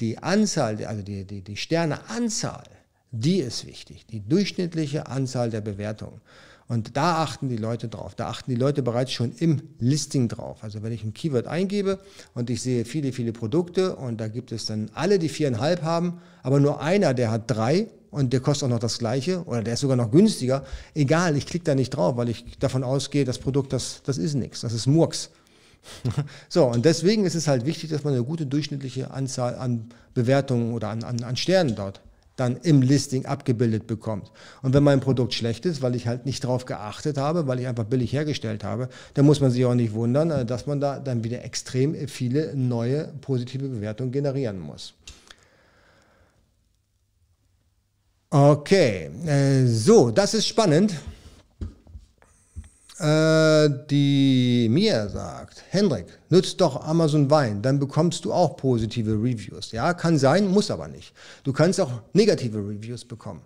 Die Anzahl, also die, die, die Sterneanzahl die ist wichtig, die durchschnittliche Anzahl der Bewertungen. Und da achten die Leute drauf. Da achten die Leute bereits schon im Listing drauf. Also wenn ich ein Keyword eingebe und ich sehe viele, viele Produkte und da gibt es dann alle, die viereinhalb haben, aber nur einer, der hat drei und der kostet auch noch das gleiche oder der ist sogar noch günstiger. Egal, ich klicke da nicht drauf, weil ich davon ausgehe, das Produkt, das, das ist nichts, das ist Murks. so, und deswegen ist es halt wichtig, dass man eine gute durchschnittliche Anzahl an Bewertungen oder an, an, an Sternen dort dann im Listing abgebildet bekommt. Und wenn mein Produkt schlecht ist, weil ich halt nicht darauf geachtet habe, weil ich einfach billig hergestellt habe, dann muss man sich auch nicht wundern, äh, dass man da dann wieder extrem viele neue positive Bewertungen generieren muss. Okay, äh, so, das ist spannend. Äh, die mir sagt, Hendrik, nutzt doch Amazon Wein, dann bekommst du auch positive Reviews. Ja, kann sein, muss aber nicht. Du kannst auch negative Reviews bekommen.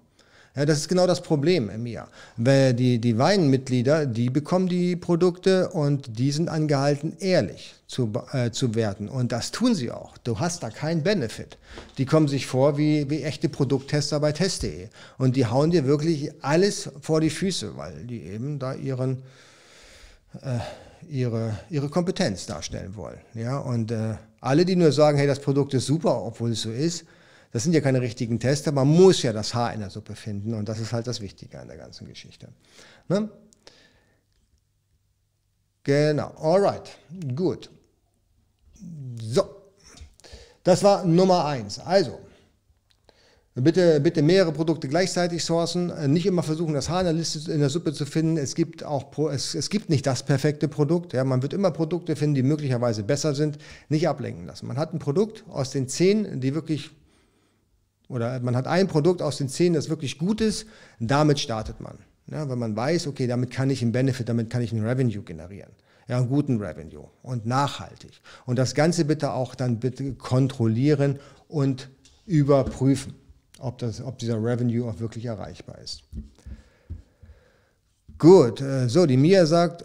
Ja, das ist genau das Problem, Mia. Weil die, die Weinmitglieder, die bekommen die Produkte und die sind angehalten, ehrlich zu, äh, zu werten. Und das tun sie auch. Du hast da keinen Benefit. Die kommen sich vor wie, wie echte Produkttester bei test.de. Und die hauen dir wirklich alles vor die Füße, weil die eben da ihren, ihre, ihre Kompetenz darstellen wollen. Ja? Und äh, alle, die nur sagen, hey, das Produkt ist super, obwohl es so ist, das sind ja keine richtigen Tester. Man muss ja das Haar in der Suppe finden und das ist halt das Wichtige an der ganzen Geschichte. Ne? Genau, alright, gut. So, das war Nummer eins. Also, Bitte, bitte mehrere Produkte gleichzeitig sourcen, äh, nicht immer versuchen, das Haar in der, Liste, in der Suppe zu finden. Es gibt auch, es, es gibt nicht das perfekte Produkt. Ja, man wird immer Produkte finden, die möglicherweise besser sind. Nicht ablenken lassen. Man hat ein Produkt aus den zehn, die wirklich, oder man hat ein Produkt aus den zehn, das wirklich gut ist. Damit startet man. Ja, weil man weiß, okay, damit kann ich einen Benefit, damit kann ich einen Revenue generieren. Ja, einen guten Revenue und nachhaltig. Und das Ganze bitte auch dann bitte kontrollieren und überprüfen ob, das, ob dieser Revenue auch wirklich erreichbar ist. Gut, äh, so, die Mia sagt,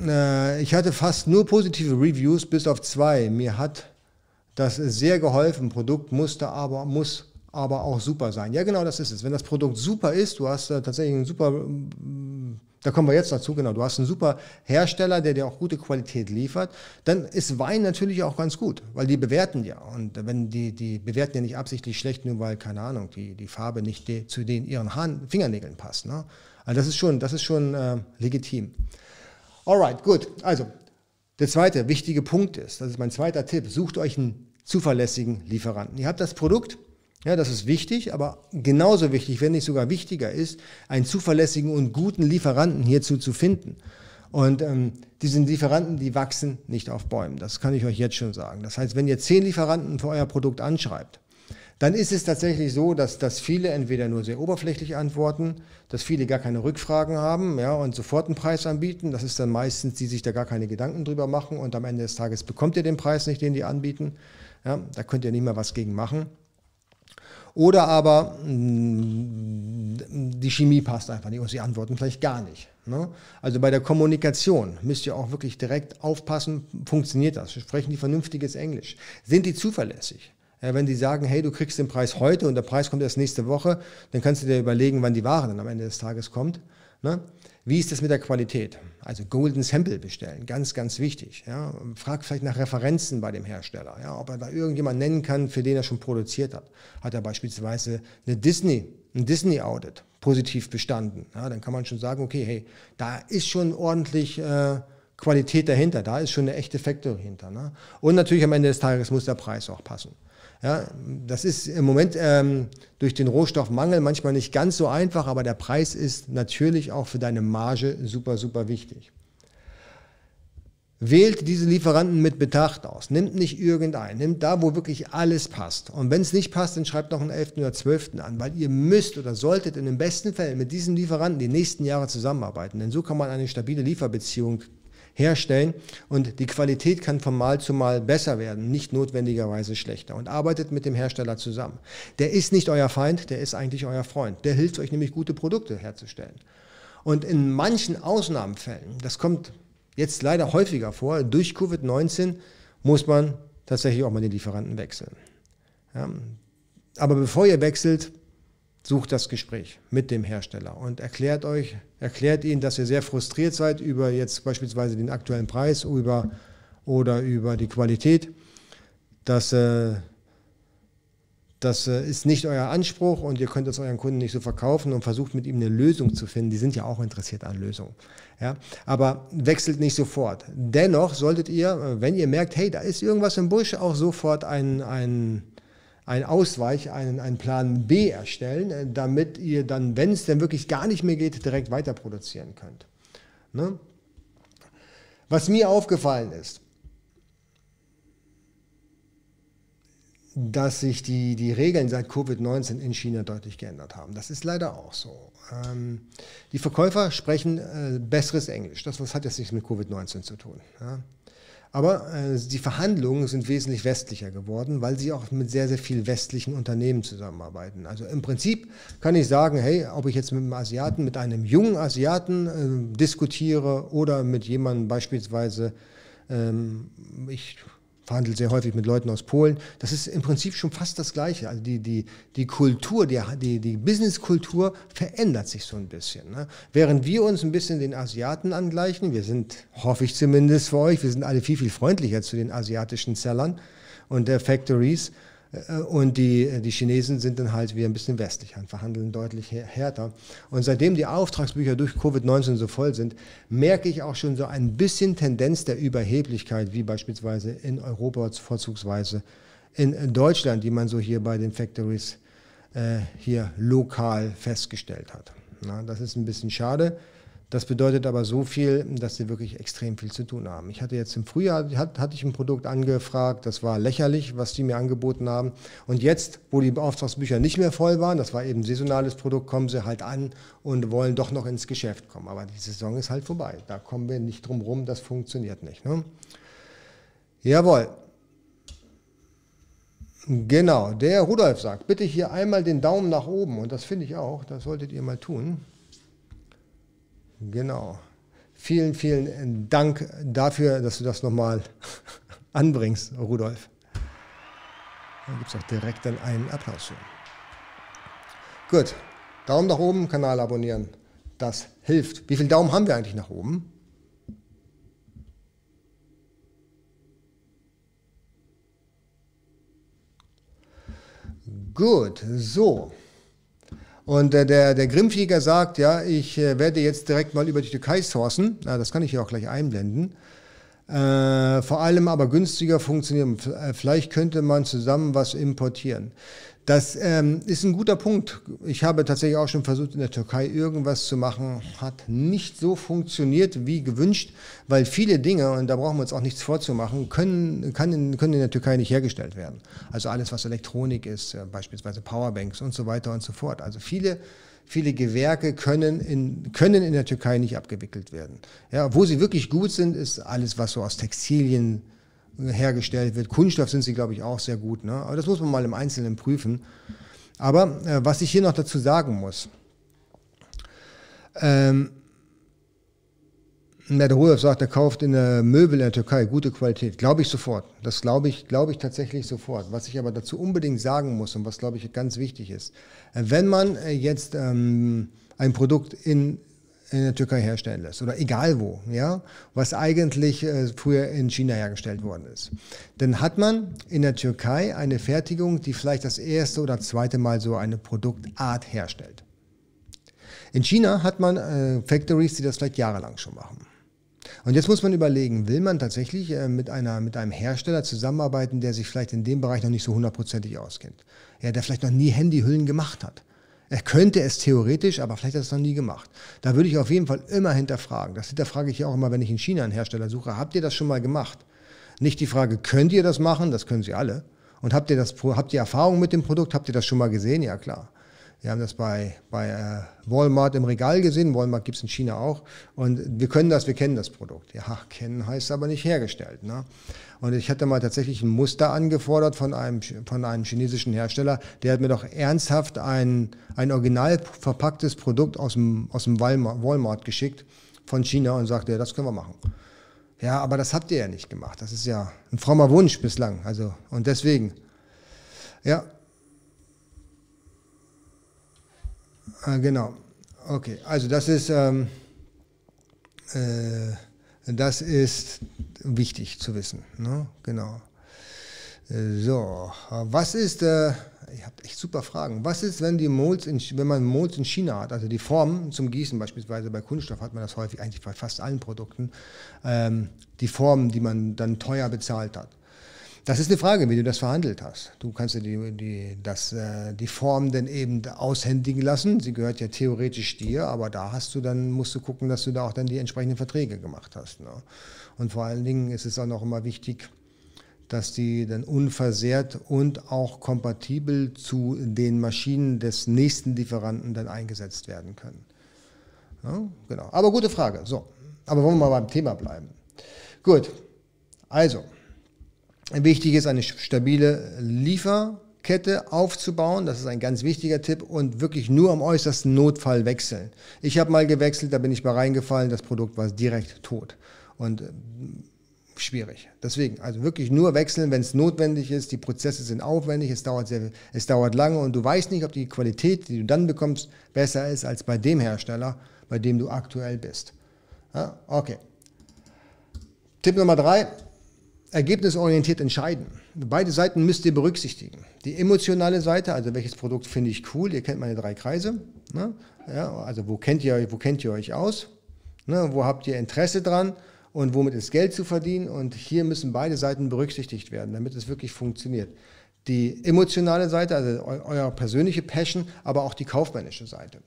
äh, ich hatte fast nur positive Reviews, bis auf zwei. Mir hat das sehr geholfen. Produkt musste aber, muss aber auch super sein. Ja, genau das ist es. Wenn das Produkt super ist, du hast tatsächlich einen super da kommen wir jetzt dazu, genau. Du hast einen super Hersteller, der dir auch gute Qualität liefert. Dann ist Wein natürlich auch ganz gut, weil die bewerten ja. Und wenn die, die bewerten ja nicht absichtlich schlecht, nur weil, keine Ahnung, die, die Farbe nicht die, zu den ihren Haaren, Fingernägeln passt. Ne? Also das ist schon, das ist schon äh, legitim. Alright, gut. Also, der zweite wichtige Punkt ist, das ist mein zweiter Tipp, sucht euch einen zuverlässigen Lieferanten. Ihr habt das Produkt, ja, das ist wichtig, aber genauso wichtig, wenn nicht sogar wichtiger ist, einen zuverlässigen und guten Lieferanten hierzu zu finden. Und ähm, diese Lieferanten, die wachsen nicht auf Bäumen. Das kann ich euch jetzt schon sagen. Das heißt, wenn ihr zehn Lieferanten für euer Produkt anschreibt, dann ist es tatsächlich so, dass, dass viele entweder nur sehr oberflächlich antworten, dass viele gar keine Rückfragen haben ja, und sofort einen Preis anbieten. Das ist dann meistens, die sich da gar keine Gedanken drüber machen und am Ende des Tages bekommt ihr den Preis nicht, den die anbieten. Ja, da könnt ihr nicht mehr was gegen machen. Oder aber mm, die Chemie passt einfach nicht und sie antworten vielleicht gar nicht. Ne? Also bei der Kommunikation müsst ihr auch wirklich direkt aufpassen, funktioniert das? Sprechen die vernünftiges Englisch? Sind die zuverlässig? Wenn die sagen, hey, du kriegst den Preis heute und der Preis kommt erst nächste Woche, dann kannst du dir überlegen, wann die Ware dann am Ende des Tages kommt. Ne? Wie ist das mit der Qualität? Also Golden Sample bestellen, ganz, ganz wichtig. Ja. Frag vielleicht nach Referenzen bei dem Hersteller, ja, ob er da irgendjemand nennen kann, für den er schon produziert hat. Hat er beispielsweise eine Disney, ein Disney Audit positiv bestanden, ja, dann kann man schon sagen, okay, hey, da ist schon ordentlich äh, Qualität dahinter, da ist schon eine echte Factory hinter. Ne? Und natürlich am Ende des Tages muss der Preis auch passen. Ja, das ist im Moment ähm, durch den Rohstoffmangel manchmal nicht ganz so einfach, aber der Preis ist natürlich auch für deine Marge super, super wichtig. Wählt diese Lieferanten mit Bedacht aus. Nimmt nicht irgendeinen. Nimmt da, wo wirklich alles passt. Und wenn es nicht passt, dann schreibt noch einen 11. oder 12. an, weil ihr müsst oder solltet in den besten Fällen mit diesen Lieferanten die nächsten Jahre zusammenarbeiten. Denn so kann man eine stabile Lieferbeziehung herstellen und die Qualität kann von Mal zu Mal besser werden, nicht notwendigerweise schlechter. Und arbeitet mit dem Hersteller zusammen. Der ist nicht euer Feind, der ist eigentlich euer Freund. Der hilft euch nämlich gute Produkte herzustellen. Und in manchen Ausnahmefällen, das kommt jetzt leider häufiger vor, durch Covid-19 muss man tatsächlich auch mal den Lieferanten wechseln. Ja. Aber bevor ihr wechselt, sucht das Gespräch mit dem Hersteller und erklärt euch, erklärt ihnen, dass ihr sehr frustriert seid über jetzt beispielsweise den aktuellen Preis über, oder über die Qualität. Das, äh, das äh, ist nicht euer Anspruch und ihr könnt es euren Kunden nicht so verkaufen und versucht mit ihm eine Lösung zu finden. Die sind ja auch interessiert an Lösungen. Ja? Aber wechselt nicht sofort. Dennoch solltet ihr, äh, wenn ihr merkt, hey, da ist irgendwas im Busch, auch sofort ein, ein ein Ausweich, einen, einen Plan B erstellen, äh, damit ihr dann, wenn es denn wirklich gar nicht mehr geht, direkt weiter produzieren könnt. Ne? Was mir aufgefallen ist, dass sich die, die Regeln seit Covid-19 in China deutlich geändert haben. Das ist leider auch so. Ähm, die Verkäufer sprechen äh, besseres Englisch. Das was hat jetzt nichts mit Covid-19 zu tun. Ja? Aber äh, die Verhandlungen sind wesentlich westlicher geworden, weil sie auch mit sehr, sehr vielen westlichen Unternehmen zusammenarbeiten. Also im Prinzip kann ich sagen, hey, ob ich jetzt mit einem Asiaten, mit einem jungen Asiaten äh, diskutiere oder mit jemandem beispielsweise, ähm, ich verhandelt sehr häufig mit Leuten aus Polen. Das ist im Prinzip schon fast das Gleiche. Also die, die, die Kultur, die, die, die Businesskultur verändert sich so ein bisschen. Ne? Während wir uns ein bisschen den Asiaten angleichen, wir sind, hoffe ich zumindest für euch, wir sind alle viel, viel freundlicher zu den asiatischen Sellern und der Factories, und die, die Chinesen sind dann halt wieder ein bisschen westlicher und verhandeln deutlich härter. Und seitdem die Auftragsbücher durch Covid-19 so voll sind, merke ich auch schon so ein bisschen Tendenz der Überheblichkeit, wie beispielsweise in Europa, vorzugsweise in Deutschland, die man so hier bei den Factories äh, hier lokal festgestellt hat. Na, das ist ein bisschen schade. Das bedeutet aber so viel, dass sie wirklich extrem viel zu tun haben. Ich hatte jetzt im Frühjahr, hatte ich ein Produkt angefragt, das war lächerlich, was die mir angeboten haben. Und jetzt, wo die Auftragsbücher nicht mehr voll waren, das war eben ein saisonales Produkt, kommen sie halt an und wollen doch noch ins Geschäft kommen. Aber die Saison ist halt vorbei. Da kommen wir nicht drum rum, das funktioniert nicht. Ne? Jawohl. Genau, der Rudolf sagt, bitte hier einmal den Daumen nach oben. Und das finde ich auch, das solltet ihr mal tun. Genau. Vielen, vielen Dank dafür, dass du das nochmal anbringst, Rudolf. Da gibt es auch direkt dann einen Applaus für. Gut. Daumen nach oben, Kanal abonnieren. Das hilft. Wie viele Daumen haben wir eigentlich nach oben? Gut, so. Und äh, der, der Grimmflieger sagt, ja, ich äh, werde jetzt direkt mal über die Türkei sourcen. Ja, das kann ich hier auch gleich einblenden. Äh, vor allem aber günstiger funktionieren. Äh, vielleicht könnte man zusammen was importieren. Das ähm, ist ein guter Punkt. Ich habe tatsächlich auch schon versucht, in der Türkei irgendwas zu machen. Hat nicht so funktioniert wie gewünscht, weil viele Dinge, und da brauchen wir uns auch nichts vorzumachen, können, kann in, können in der Türkei nicht hergestellt werden. Also alles, was Elektronik ist, äh, beispielsweise Powerbanks und so weiter und so fort. Also viele viele Gewerke können in, können in der Türkei nicht abgewickelt werden. Ja, wo sie wirklich gut sind, ist alles, was so aus Textilien hergestellt wird. Kunststoff sind sie, glaube ich, auch sehr gut. Ne? Aber das muss man mal im Einzelnen prüfen. Aber äh, was ich hier noch dazu sagen muss, ähm, Rudolf sagt, er kauft in der Möbel in der Türkei gute Qualität. Glaube ich sofort. Das glaube ich, glaube ich tatsächlich sofort. Was ich aber dazu unbedingt sagen muss und was, glaube ich, ganz wichtig ist, wenn man äh, jetzt ähm, ein Produkt in in der Türkei herstellen lässt oder egal wo, ja, was eigentlich äh, früher in China hergestellt worden ist. Dann hat man in der Türkei eine Fertigung, die vielleicht das erste oder zweite Mal so eine Produktart herstellt. In China hat man äh, Factories, die das vielleicht jahrelang schon machen. Und jetzt muss man überlegen, will man tatsächlich äh, mit, einer, mit einem Hersteller zusammenarbeiten, der sich vielleicht in dem Bereich noch nicht so hundertprozentig auskennt, ja, der vielleicht noch nie Handyhüllen gemacht hat er könnte es theoretisch, aber vielleicht hat er es noch nie gemacht. Da würde ich auf jeden Fall immer hinterfragen. Das hinterfrage ich auch immer, wenn ich in China einen Hersteller suche. Habt ihr das schon mal gemacht? Nicht die Frage, könnt ihr das machen? Das können sie alle. Und habt ihr, das, habt ihr Erfahrung mit dem Produkt? Habt ihr das schon mal gesehen? Ja, klar. Wir haben das bei, bei äh, Walmart im Regal gesehen. Walmart gibt es in China auch. Und wir können das, wir kennen das Produkt. Ja, kennen heißt aber nicht hergestellt. Ne? Und ich hatte mal tatsächlich ein Muster angefordert von einem, von einem chinesischen Hersteller. Der hat mir doch ernsthaft ein, ein original verpacktes Produkt aus dem, aus dem Walmart, geschickt von China und sagte, ja, das können wir machen. Ja, aber das habt ihr ja nicht gemacht. Das ist ja ein frommer Wunsch bislang. Also, und deswegen, ja, Ah, genau. Okay, also das ist, ähm, äh, das ist wichtig zu wissen. Ne? Genau. Äh, so, was ist, äh, ich habe echt super Fragen. Was ist, wenn die Molds in, wenn man Molds in China hat, also die Formen zum Gießen beispielsweise bei Kunststoff hat man das häufig eigentlich bei fast allen Produkten, ähm, die Formen, die man dann teuer bezahlt hat. Das ist eine Frage, wie du das verhandelt hast. Du kannst dir die, die, das, äh, die Form dann eben aushändigen lassen. Sie gehört ja theoretisch dir, aber da hast du dann, musst du gucken, dass du da auch dann die entsprechenden Verträge gemacht hast. Ne? Und vor allen Dingen ist es auch noch immer wichtig, dass die dann unversehrt und auch kompatibel zu den Maschinen des nächsten Lieferanten dann eingesetzt werden können. Ja, genau. Aber gute Frage. So. Aber wollen wir mal beim Thema bleiben. Gut. Also, Wichtig ist, eine stabile Lieferkette aufzubauen. Das ist ein ganz wichtiger Tipp und wirklich nur am äußersten Notfall wechseln. Ich habe mal gewechselt, da bin ich mal reingefallen, das Produkt war direkt tot. Und äh, schwierig. Deswegen, also wirklich nur wechseln, wenn es notwendig ist. Die Prozesse sind aufwendig, es dauert, sehr, es dauert lange und du weißt nicht, ob die Qualität, die du dann bekommst, besser ist als bei dem Hersteller, bei dem du aktuell bist. Ja, okay. Tipp Nummer drei, ergebnisorientiert entscheiden. Beide Seiten müsst ihr berücksichtigen. Die emotionale Seite, also welches Produkt finde ich cool, ihr kennt meine drei Kreise. Ne? Ja, also wo kennt, ihr, wo kennt ihr euch aus? Ne? Wo habt ihr Interesse dran? Und womit ist Geld zu verdienen? Und hier müssen beide Seiten berücksichtigt werden, damit es wirklich funktioniert. Die emotionale Seite, also euer persönliche Passion, aber auch die kaufmännische Seite.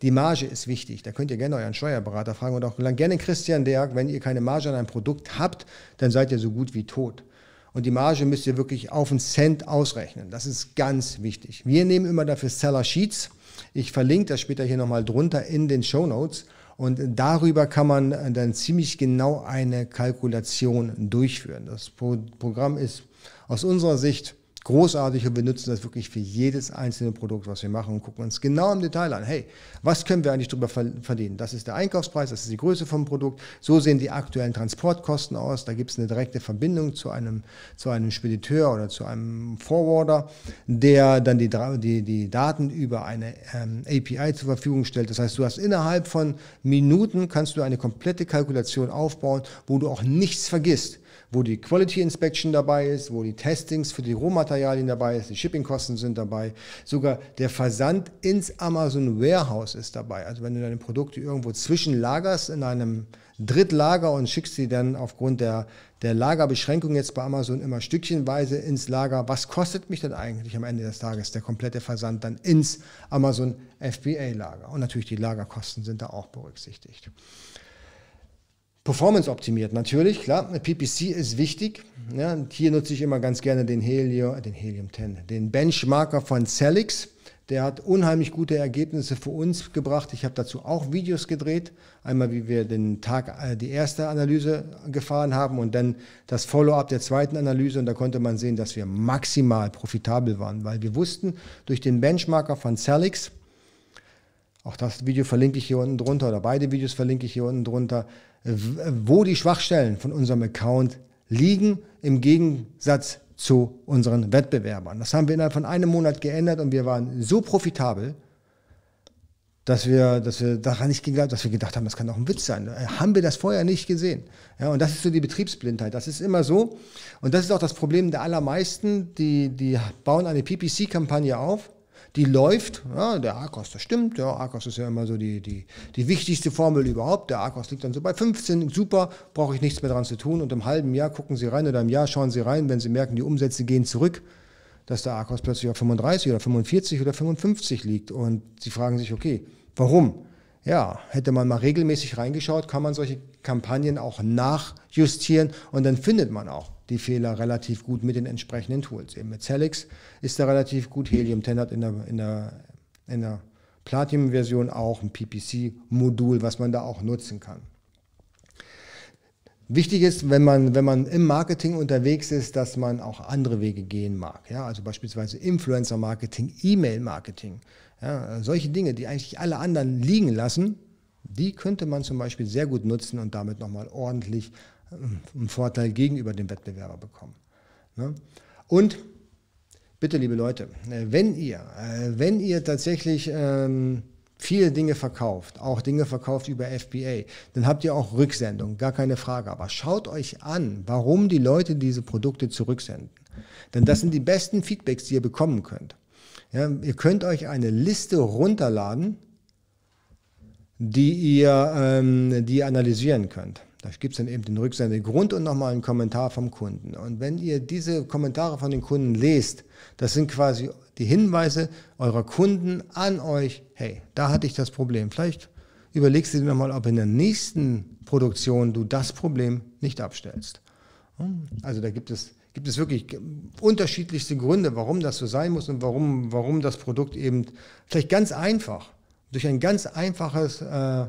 Die Marge ist wichtig. Da könnt ihr gerne euren Steuerberater fragen und auch gerne Christian Derg. Wenn ihr keine Marge an einem Produkt habt, dann seid ihr so gut wie tot. Und die Marge müsst ihr wirklich auf einen Cent ausrechnen. Das ist ganz wichtig. Wir nehmen immer dafür Seller Sheets. Ich verlinke das später hier nochmal drunter in den Show Notes. Und darüber kann man dann ziemlich genau eine Kalkulation durchführen. Das Programm ist aus unserer Sicht großartig und wir nutzen das wirklich für jedes einzelne Produkt, was wir machen und gucken uns genau im Detail an. Hey, was können wir eigentlich darüber verdienen? Das ist der Einkaufspreis, das ist die Größe vom Produkt. So sehen die aktuellen Transportkosten aus. Da gibt es eine direkte Verbindung zu einem, zu einem Spediteur oder zu einem Forwarder, der dann die, die, die Daten über eine ähm, API zur Verfügung stellt. Das heißt, du hast innerhalb von Minuten kannst du eine komplette Kalkulation aufbauen, wo du auch nichts vergisst wo die Quality Inspection dabei ist, wo die Testings für die Rohmaterialien dabei ist, die Shippingkosten sind dabei, sogar der Versand ins Amazon Warehouse ist dabei. Also wenn du deine Produkte irgendwo zwischenlagerst in einem Drittlager und schickst sie dann aufgrund der, der Lagerbeschränkung jetzt bei Amazon immer stückchenweise ins Lager. Was kostet mich denn eigentlich am Ende des Tages der komplette Versand dann ins Amazon FBA-Lager? Und natürlich die Lagerkosten sind da auch berücksichtigt. Performance optimiert, natürlich, klar. PPC ist wichtig. Ja, hier nutze ich immer ganz gerne den Helium, den Helium 10, den Benchmarker von Celix. Der hat unheimlich gute Ergebnisse für uns gebracht. Ich habe dazu auch Videos gedreht. Einmal, wie wir den Tag, äh, die erste Analyse gefahren haben und dann das Follow-up der zweiten Analyse. Und da konnte man sehen, dass wir maximal profitabel waren, weil wir wussten, durch den Benchmarker von Celix, auch das Video verlinke ich hier unten drunter oder beide Videos verlinke ich hier unten drunter, wo die Schwachstellen von unserem Account liegen im Gegensatz zu unseren Wettbewerbern. Das haben wir innerhalb von einem Monat geändert und wir waren so profitabel, dass wir, dass wir daran nicht geglaubt, dass wir gedacht haben, das kann doch ein Witz sein. Haben wir das vorher nicht gesehen? Ja, und das ist so die Betriebsblindheit. Das ist immer so. Und das ist auch das Problem der allermeisten, die, die bauen eine PPC-Kampagne auf die läuft. Ja, der Arkos, das stimmt. Der Arkos ist ja immer so die, die, die wichtigste Formel überhaupt. Der Arkos liegt dann so bei 15, super, brauche ich nichts mehr dran zu tun. Und im halben Jahr gucken Sie rein oder im Jahr schauen Sie rein, wenn Sie merken, die Umsätze gehen zurück, dass der Arkos plötzlich auf 35 oder 45 oder 55 liegt. Und Sie fragen sich, okay, warum? Ja, hätte man mal regelmäßig reingeschaut, kann man solche Kampagnen auch nachjustieren und dann findet man auch die Fehler relativ gut mit den entsprechenden Tools. Eben mit Celix ist da relativ gut, Helium 10 hat in der, in der, in der Platinum-Version auch ein PPC-Modul, was man da auch nutzen kann. Wichtig ist, wenn man, wenn man im Marketing unterwegs ist, dass man auch andere Wege gehen mag. Ja? Also beispielsweise Influencer-Marketing, E-Mail-Marketing. Ja? Solche Dinge, die eigentlich alle anderen liegen lassen, die könnte man zum Beispiel sehr gut nutzen und damit nochmal ordentlich einen Vorteil gegenüber dem Wettbewerber bekommen. Ne? Und bitte, liebe Leute, äh, wenn ihr, äh, wenn ihr tatsächlich ähm, viele Dinge verkauft, auch Dinge verkauft über FBA, dann habt ihr auch Rücksendung, gar keine Frage. Aber schaut euch an, warum die Leute diese Produkte zurücksenden. Denn das sind die besten Feedbacks, die ihr bekommen könnt. Ja, ihr könnt euch eine Liste runterladen, die ihr, ähm, die ihr analysieren könnt. Da gibt es dann eben den Rücksendegrund und nochmal einen Kommentar vom Kunden. Und wenn ihr diese Kommentare von den Kunden lest, das sind quasi die Hinweise eurer Kunden an euch, hey, da hatte ich das Problem. Vielleicht überlegst du dir nochmal, ob in der nächsten Produktion du das Problem nicht abstellst. Also da gibt es, gibt es wirklich unterschiedlichste Gründe, warum das so sein muss und warum, warum das Produkt eben vielleicht ganz einfach, durch ein ganz einfaches äh,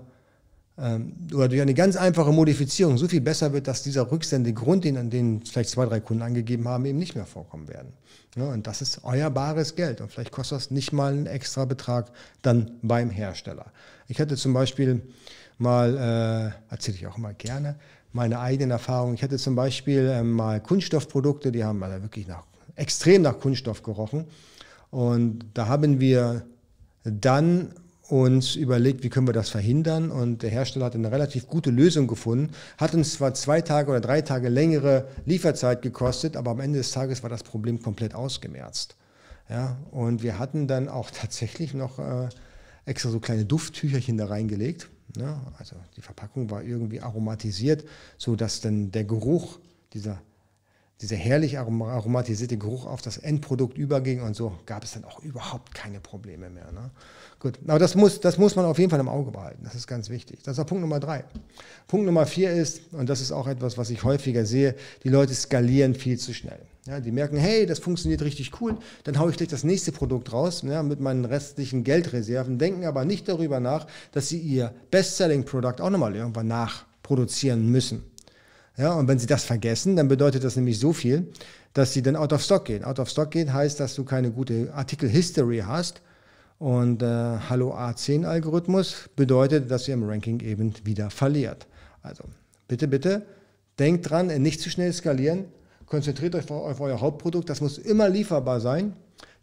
oder durch eine ganz einfache Modifizierung so viel besser wird, dass dieser Rücksendegrund, den, an den vielleicht zwei, drei Kunden angegeben haben, eben nicht mehr vorkommen werden. Ja, und das ist euer bares Geld und vielleicht kostet das nicht mal einen extra Betrag dann beim Hersteller. Ich hatte zum Beispiel mal, äh, erzähle ich auch immer gerne, meine eigenen Erfahrungen. Ich hatte zum Beispiel ähm, mal Kunststoffprodukte, die haben also wirklich nach, extrem nach Kunststoff gerochen. Und da haben wir dann uns überlegt, wie können wir das verhindern. Und der Hersteller hat eine relativ gute Lösung gefunden. Hat uns zwar zwei Tage oder drei Tage längere Lieferzeit gekostet, aber am Ende des Tages war das Problem komplett ausgemerzt. Ja, und wir hatten dann auch tatsächlich noch äh, extra so kleine Dufttücherchen da reingelegt. Ja, also die Verpackung war irgendwie aromatisiert, sodass dann der Geruch dieser dieser herrlich aromatisierte Geruch auf das Endprodukt überging und so gab es dann auch überhaupt keine Probleme mehr. Ne? Gut, aber das muss, das muss man auf jeden Fall im Auge behalten. Das ist ganz wichtig. Das ist Punkt Nummer drei. Punkt Nummer vier ist, und das ist auch etwas, was ich häufiger sehe, die Leute skalieren viel zu schnell. Ja, die merken, hey, das funktioniert richtig cool, dann haue ich gleich das nächste Produkt raus ja, mit meinen restlichen Geldreserven, denken aber nicht darüber nach, dass sie ihr Best-Selling-Produkt auch nochmal irgendwann nachproduzieren müssen. Ja, und wenn sie das vergessen, dann bedeutet das nämlich so viel, dass sie dann out of stock gehen. Out of stock gehen heißt, dass du keine gute Artikel-History hast. Und äh, Hallo A10-Algorithmus bedeutet, dass ihr im Ranking eben wieder verliert. Also bitte, bitte, denkt dran, nicht zu schnell skalieren. Konzentriert euch auf euer Hauptprodukt. Das muss immer lieferbar sein.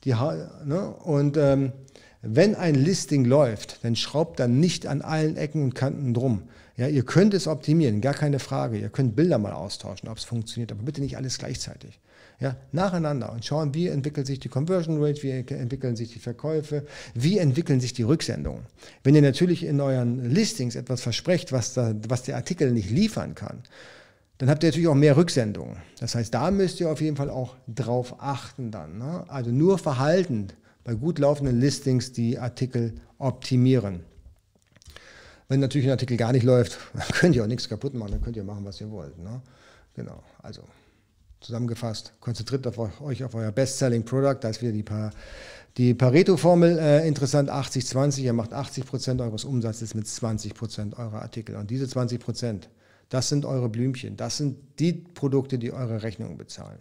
Die, ne? Und ähm, wenn ein Listing läuft, dann schraubt dann nicht an allen Ecken und Kanten drum. Ja, ihr könnt es optimieren, gar keine Frage. Ihr könnt Bilder mal austauschen, ob es funktioniert, aber bitte nicht alles gleichzeitig. Ja, nacheinander und schauen, wie entwickelt sich die Conversion Rate, wie entwickeln sich die Verkäufe, wie entwickeln sich die Rücksendungen. Wenn ihr natürlich in euren Listings etwas versprecht, was, da, was der Artikel nicht liefern kann, dann habt ihr natürlich auch mehr Rücksendungen. Das heißt, da müsst ihr auf jeden Fall auch drauf achten dann. Ne? Also nur verhalten bei gut laufenden Listings die Artikel optimieren. Wenn natürlich ein Artikel gar nicht läuft, dann könnt ihr auch nichts kaputt machen, dann könnt ihr machen, was ihr wollt. Ne? Genau, also zusammengefasst, konzentriert auf euch auf euer Best-Selling-Product, da ist wieder die, pa die Pareto-Formel äh, interessant, 80-20, ihr macht 80% eures Umsatzes mit 20% eurer Artikel. Und diese 20%, das sind eure Blümchen, das sind die Produkte, die eure Rechnungen bezahlen.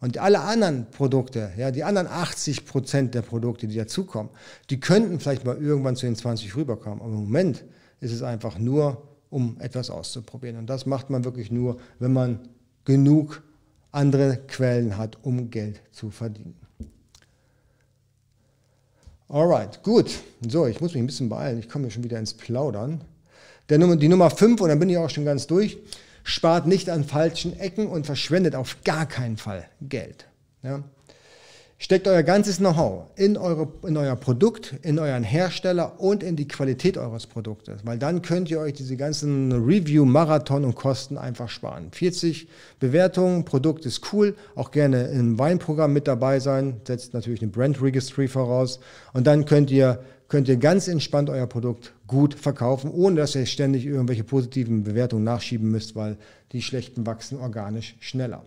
Und alle anderen Produkte, ja, die anderen 80% der Produkte, die dazukommen, die könnten vielleicht mal irgendwann zu den 20 rüberkommen. Aber im Moment ist es einfach nur, um etwas auszuprobieren. Und das macht man wirklich nur, wenn man genug andere Quellen hat, um Geld zu verdienen. Alright, gut. So, ich muss mich ein bisschen beeilen. Ich komme hier schon wieder ins Plaudern. Der Nummer, die Nummer 5, und dann bin ich auch schon ganz durch, spart nicht an falschen Ecken und verschwendet auf gar keinen Fall Geld. Ja? Steckt euer ganzes Know-how in, in euer Produkt, in euren Hersteller und in die Qualität eures Produktes, weil dann könnt ihr euch diese ganzen Review, Marathon und Kosten einfach sparen. 40 Bewertungen, Produkt ist cool, auch gerne im Weinprogramm mit dabei sein, setzt natürlich eine Brand Registry voraus. Und dann könnt ihr, könnt ihr ganz entspannt euer Produkt gut verkaufen, ohne dass ihr ständig irgendwelche positiven Bewertungen nachschieben müsst, weil die schlechten wachsen organisch schneller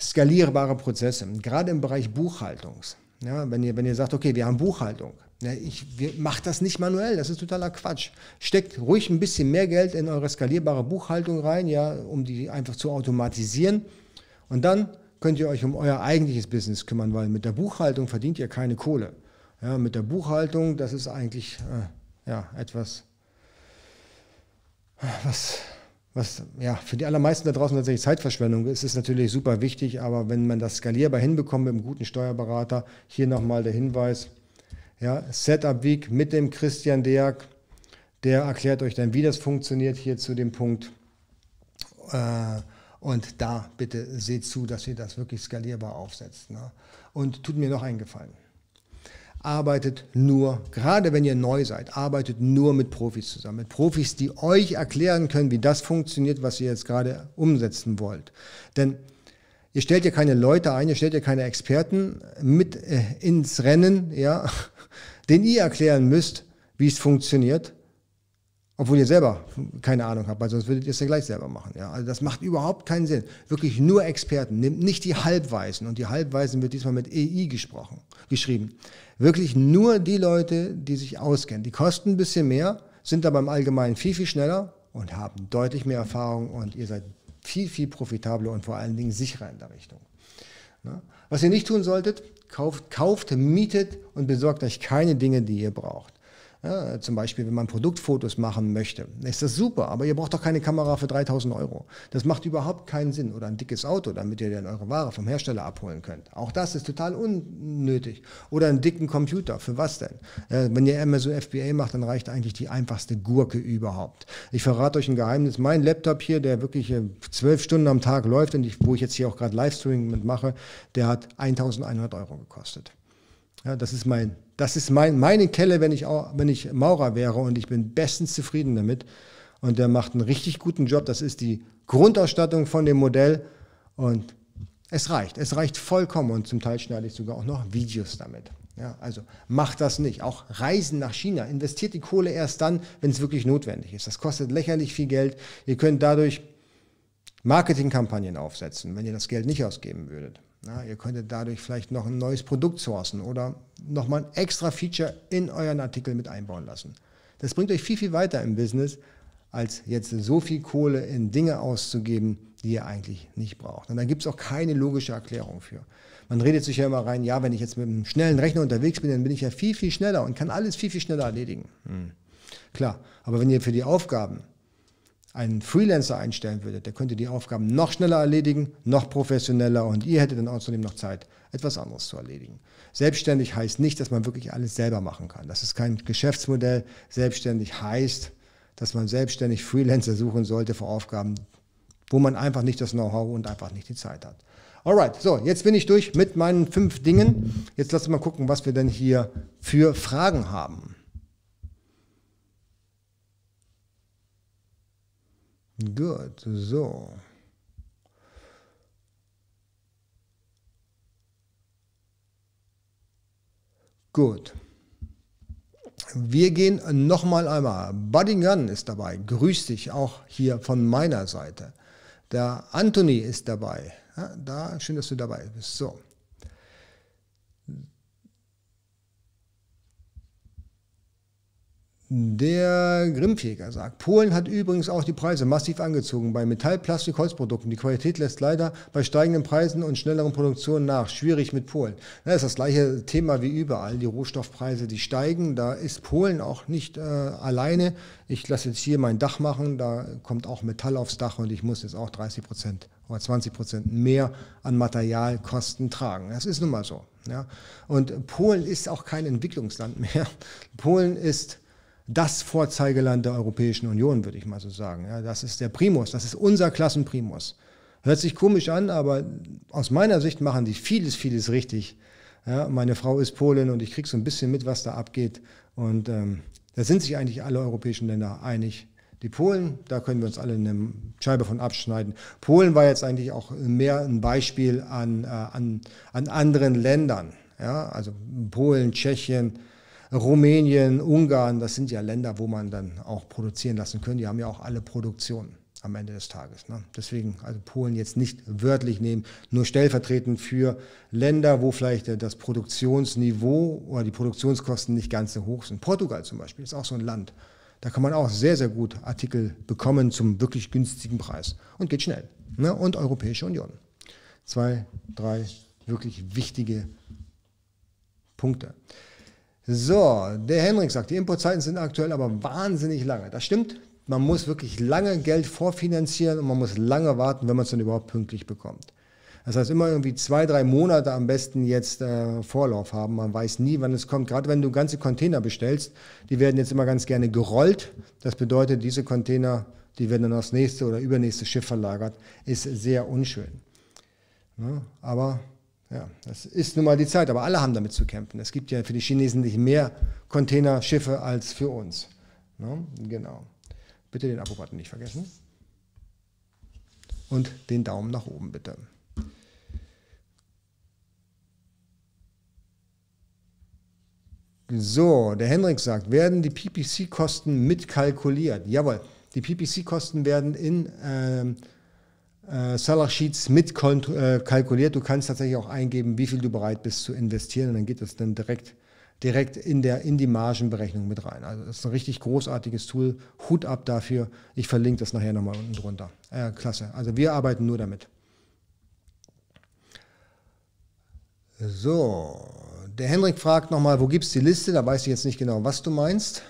skalierbare Prozesse, gerade im Bereich Buchhaltungs. Ja, wenn, ihr, wenn ihr sagt, okay, wir haben Buchhaltung, ja, ich mache das nicht manuell, das ist totaler Quatsch. Steckt ruhig ein bisschen mehr Geld in eure skalierbare Buchhaltung rein, ja, um die einfach zu automatisieren. Und dann könnt ihr euch um euer eigentliches Business kümmern, weil mit der Buchhaltung verdient ihr keine Kohle. Ja, mit der Buchhaltung, das ist eigentlich äh, ja, etwas, was was ja für die allermeisten da draußen tatsächlich Zeitverschwendung ist, ist natürlich super wichtig, aber wenn man das skalierbar hinbekommt mit einem guten Steuerberater, hier nochmal der Hinweis, ja, Setup Week mit dem Christian Deak, der erklärt euch dann, wie das funktioniert hier zu dem Punkt. Äh, und da bitte seht zu, dass ihr das wirklich skalierbar aufsetzt. Ne? Und tut mir noch einen Gefallen arbeitet nur, gerade wenn ihr neu seid, arbeitet nur mit Profis zusammen. Mit Profis, die euch erklären können, wie das funktioniert, was ihr jetzt gerade umsetzen wollt. Denn ihr stellt ja keine Leute ein, ihr stellt ja keine Experten mit äh, ins Rennen, ja, den ihr erklären müsst, wie es funktioniert, obwohl ihr selber keine Ahnung habt, weil sonst würdet ihr es ja gleich selber machen. Ja? Also das macht überhaupt keinen Sinn. Wirklich nur Experten. Nehmt nicht die Halbweisen. Und die Halbweisen wird diesmal mit EI gesprochen, geschrieben. Wirklich nur die Leute, die sich auskennen. Die kosten ein bisschen mehr, sind aber im Allgemeinen viel, viel schneller und haben deutlich mehr Erfahrung und ihr seid viel, viel profitabler und vor allen Dingen sicherer in der Richtung. Ne? Was ihr nicht tun solltet, kauft, kauft, mietet und besorgt euch keine Dinge, die ihr braucht. Ja, zum Beispiel, wenn man Produktfotos machen möchte, ist das super, aber ihr braucht doch keine Kamera für 3000 Euro. Das macht überhaupt keinen Sinn. Oder ein dickes Auto, damit ihr dann eure Ware vom Hersteller abholen könnt. Auch das ist total unnötig. Oder einen dicken Computer, für was denn? Ja, wenn ihr Amazon FBA macht, dann reicht eigentlich die einfachste Gurke überhaupt. Ich verrate euch ein Geheimnis. Mein Laptop hier, der wirklich äh, zwölf Stunden am Tag läuft und ich, wo ich jetzt hier auch gerade Livestreaming mitmache, der hat 1100 Euro gekostet. Ja, das ist mein das ist mein, meine Kelle, wenn ich, wenn ich Maurer wäre und ich bin bestens zufrieden damit. Und der macht einen richtig guten Job. Das ist die Grundausstattung von dem Modell und es reicht. Es reicht vollkommen und zum Teil schneide ich sogar auch noch Videos damit. Ja, also macht das nicht. Auch Reisen nach China. Investiert die Kohle erst dann, wenn es wirklich notwendig ist. Das kostet lächerlich viel Geld. Ihr könnt dadurch Marketingkampagnen aufsetzen, wenn ihr das Geld nicht ausgeben würdet. Na, ihr könntet dadurch vielleicht noch ein neues Produkt sourcen oder nochmal ein extra Feature in euren Artikel mit einbauen lassen. Das bringt euch viel, viel weiter im Business, als jetzt so viel Kohle in Dinge auszugeben, die ihr eigentlich nicht braucht. Und da gibt es auch keine logische Erklärung für. Man redet sich ja immer rein, ja, wenn ich jetzt mit einem schnellen Rechner unterwegs bin, dann bin ich ja viel, viel schneller und kann alles viel, viel schneller erledigen. Hm. Klar, aber wenn ihr für die Aufgaben einen Freelancer einstellen würdet, der könnte die Aufgaben noch schneller erledigen, noch professioneller und ihr hättet dann außerdem noch Zeit, etwas anderes zu erledigen. Selbstständig heißt nicht, dass man wirklich alles selber machen kann. Das ist kein Geschäftsmodell. Selbstständig heißt, dass man selbstständig Freelancer suchen sollte für Aufgaben, wo man einfach nicht das Know-how und einfach nicht die Zeit hat. Alright, so, jetzt bin ich durch mit meinen fünf Dingen. Jetzt lass mal gucken, was wir denn hier für Fragen haben. Gut, so. Gut. Wir gehen nochmal einmal. Buddy Gun ist dabei. Grüß dich auch hier von meiner Seite. Der Anthony ist dabei. Ja, da, schön, dass du dabei bist. So. Der Grimmjäger sagt, Polen hat übrigens auch die Preise massiv angezogen bei Metall, Plastik, Holzprodukten. Die Qualität lässt leider bei steigenden Preisen und schnelleren Produktionen nach. Schwierig mit Polen. Das ist das gleiche Thema wie überall. Die Rohstoffpreise, die steigen. Da ist Polen auch nicht äh, alleine. Ich lasse jetzt hier mein Dach machen. Da kommt auch Metall aufs Dach und ich muss jetzt auch 30 Prozent oder 20 Prozent mehr an Materialkosten tragen. Das ist nun mal so. Ja. Und Polen ist auch kein Entwicklungsland mehr. Polen ist das Vorzeigeland der Europäischen Union, würde ich mal so sagen. Ja, das ist der Primus, das ist unser Klassenprimus. Hört sich komisch an, aber aus meiner Sicht machen die vieles, vieles richtig. Ja, meine Frau ist Polin und ich kriege so ein bisschen mit, was da abgeht. Und ähm, da sind sich eigentlich alle europäischen Länder einig. Die Polen, da können wir uns alle eine Scheibe von abschneiden. Polen war jetzt eigentlich auch mehr ein Beispiel an, äh, an, an anderen Ländern. Ja, also Polen, Tschechien, Rumänien, Ungarn, das sind ja Länder, wo man dann auch produzieren lassen kann. Die haben ja auch alle Produktionen am Ende des Tages. Ne? Deswegen also Polen jetzt nicht wörtlich nehmen, nur stellvertretend für Länder, wo vielleicht das Produktionsniveau oder die Produktionskosten nicht ganz so hoch sind. Portugal zum Beispiel ist auch so ein Land. Da kann man auch sehr, sehr gut Artikel bekommen zum wirklich günstigen Preis und geht schnell. Ne? Und Europäische Union. Zwei, drei wirklich wichtige Punkte. So, der Henrik sagt, die Importzeiten sind aktuell aber wahnsinnig lange. Das stimmt. Man muss wirklich lange Geld vorfinanzieren und man muss lange warten, wenn man es dann überhaupt pünktlich bekommt. Das heißt, immer irgendwie zwei, drei Monate am besten jetzt äh, Vorlauf haben. Man weiß nie, wann es kommt. Gerade wenn du ganze Container bestellst, die werden jetzt immer ganz gerne gerollt. Das bedeutet, diese Container, die werden dann aufs nächste oder übernächste Schiff verlagert. Ist sehr unschön. Ja, aber ja, das ist nun mal die Zeit, aber alle haben damit zu kämpfen. Es gibt ja für die Chinesen nicht mehr Containerschiffe als für uns. Ne? Genau. Bitte den Abo-Button nicht vergessen. Und den Daumen nach oben bitte. So, der Henrik sagt, werden die PPC-Kosten mitkalkuliert? Jawohl, die PPC-Kosten werden in ähm, äh, Seller Sheets mit äh, kalkuliert. Du kannst tatsächlich auch eingeben, wie viel du bereit bist zu investieren und dann geht das dann direkt, direkt in, der, in die Margenberechnung mit rein. Also das ist ein richtig großartiges Tool. Hut ab dafür. Ich verlinke das nachher nochmal unten drunter. Äh, klasse. Also wir arbeiten nur damit. So, der Henrik fragt nochmal, wo gibt es die Liste? Da weiß ich jetzt nicht genau, was du meinst.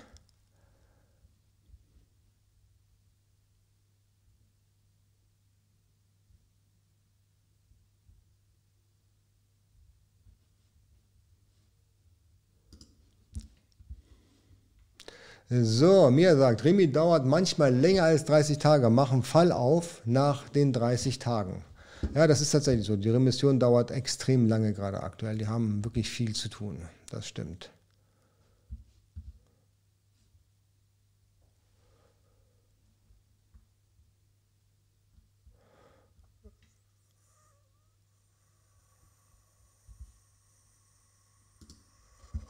So, mir sagt, Remi dauert manchmal länger als 30 Tage. Machen Fall auf nach den 30 Tagen. Ja, das ist tatsächlich so. Die Remission dauert extrem lange gerade aktuell. Die haben wirklich viel zu tun. Das stimmt.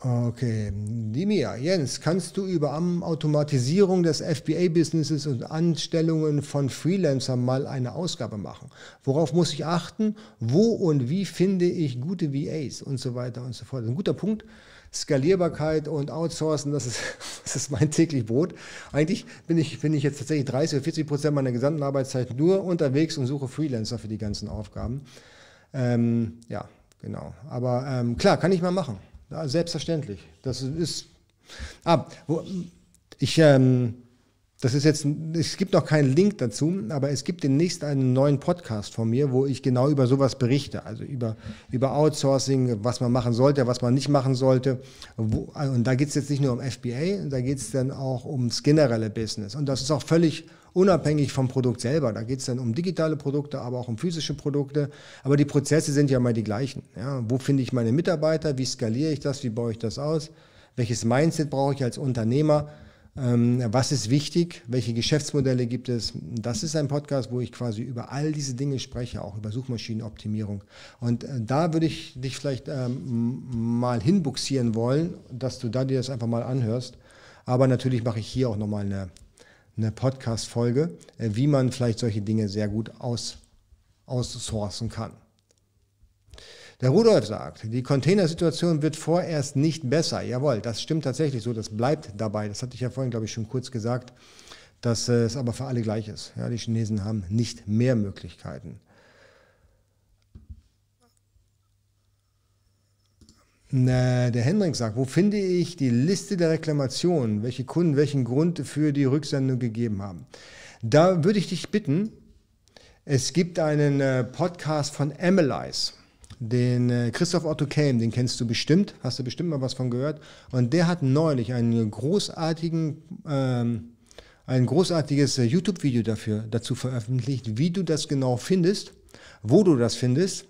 Okay, Dimia, Jens, kannst du über Automatisierung des FBA-Businesses und Anstellungen von Freelancern mal eine Ausgabe machen? Worauf muss ich achten? Wo und wie finde ich gute VAs und so weiter und so fort? Ein guter Punkt. Skalierbarkeit und Outsourcen, das ist, das ist mein täglich Brot. Eigentlich bin ich, bin ich jetzt tatsächlich 30 oder 40 Prozent meiner gesamten Arbeitszeit nur unterwegs und suche Freelancer für die ganzen Aufgaben. Ähm, ja, genau. Aber ähm, klar, kann ich mal machen. Ja, selbstverständlich. Das ist. Ah, ich, ähm, das ist jetzt, es gibt noch keinen Link dazu, aber es gibt demnächst einen neuen Podcast von mir, wo ich genau über sowas berichte, also über, über Outsourcing, was man machen sollte, was man nicht machen sollte. Und da geht es jetzt nicht nur um FBA, da geht es dann auch ums generelle Business. Und das ist auch völlig unabhängig vom Produkt selber. Da geht es dann um digitale Produkte, aber auch um physische Produkte. Aber die Prozesse sind ja immer die gleichen. Ja, wo finde ich meine Mitarbeiter? Wie skaliere ich das? Wie baue ich das aus? Welches Mindset brauche ich als Unternehmer? Ähm, was ist wichtig? Welche Geschäftsmodelle gibt es? Das ist ein Podcast, wo ich quasi über all diese Dinge spreche, auch über Suchmaschinenoptimierung. Und äh, da würde ich dich vielleicht ähm, mal hinbuxieren wollen, dass du da dir das einfach mal anhörst. Aber natürlich mache ich hier auch nochmal eine eine Podcast-Folge, äh, wie man vielleicht solche Dinge sehr gut aus, aussourcen kann. Der Rudolf sagt, die Containersituation wird vorerst nicht besser. Jawohl, das stimmt tatsächlich so, das bleibt dabei. Das hatte ich ja vorhin, glaube ich, schon kurz gesagt, dass es aber für alle gleich ist. Ja, die Chinesen haben nicht mehr Möglichkeiten. Der Hendrik sagt, wo finde ich die Liste der Reklamationen, welche Kunden welchen Grund für die Rücksendung gegeben haben? Da würde ich dich bitten, es gibt einen äh, Podcast von Emilize, den äh, Christoph Otto Kelm, den kennst du bestimmt, hast du bestimmt mal was von gehört. Und der hat neulich einen großartigen, ähm, ein großartiges äh, YouTube-Video dafür, dazu veröffentlicht, wie du das genau findest, wo du das findest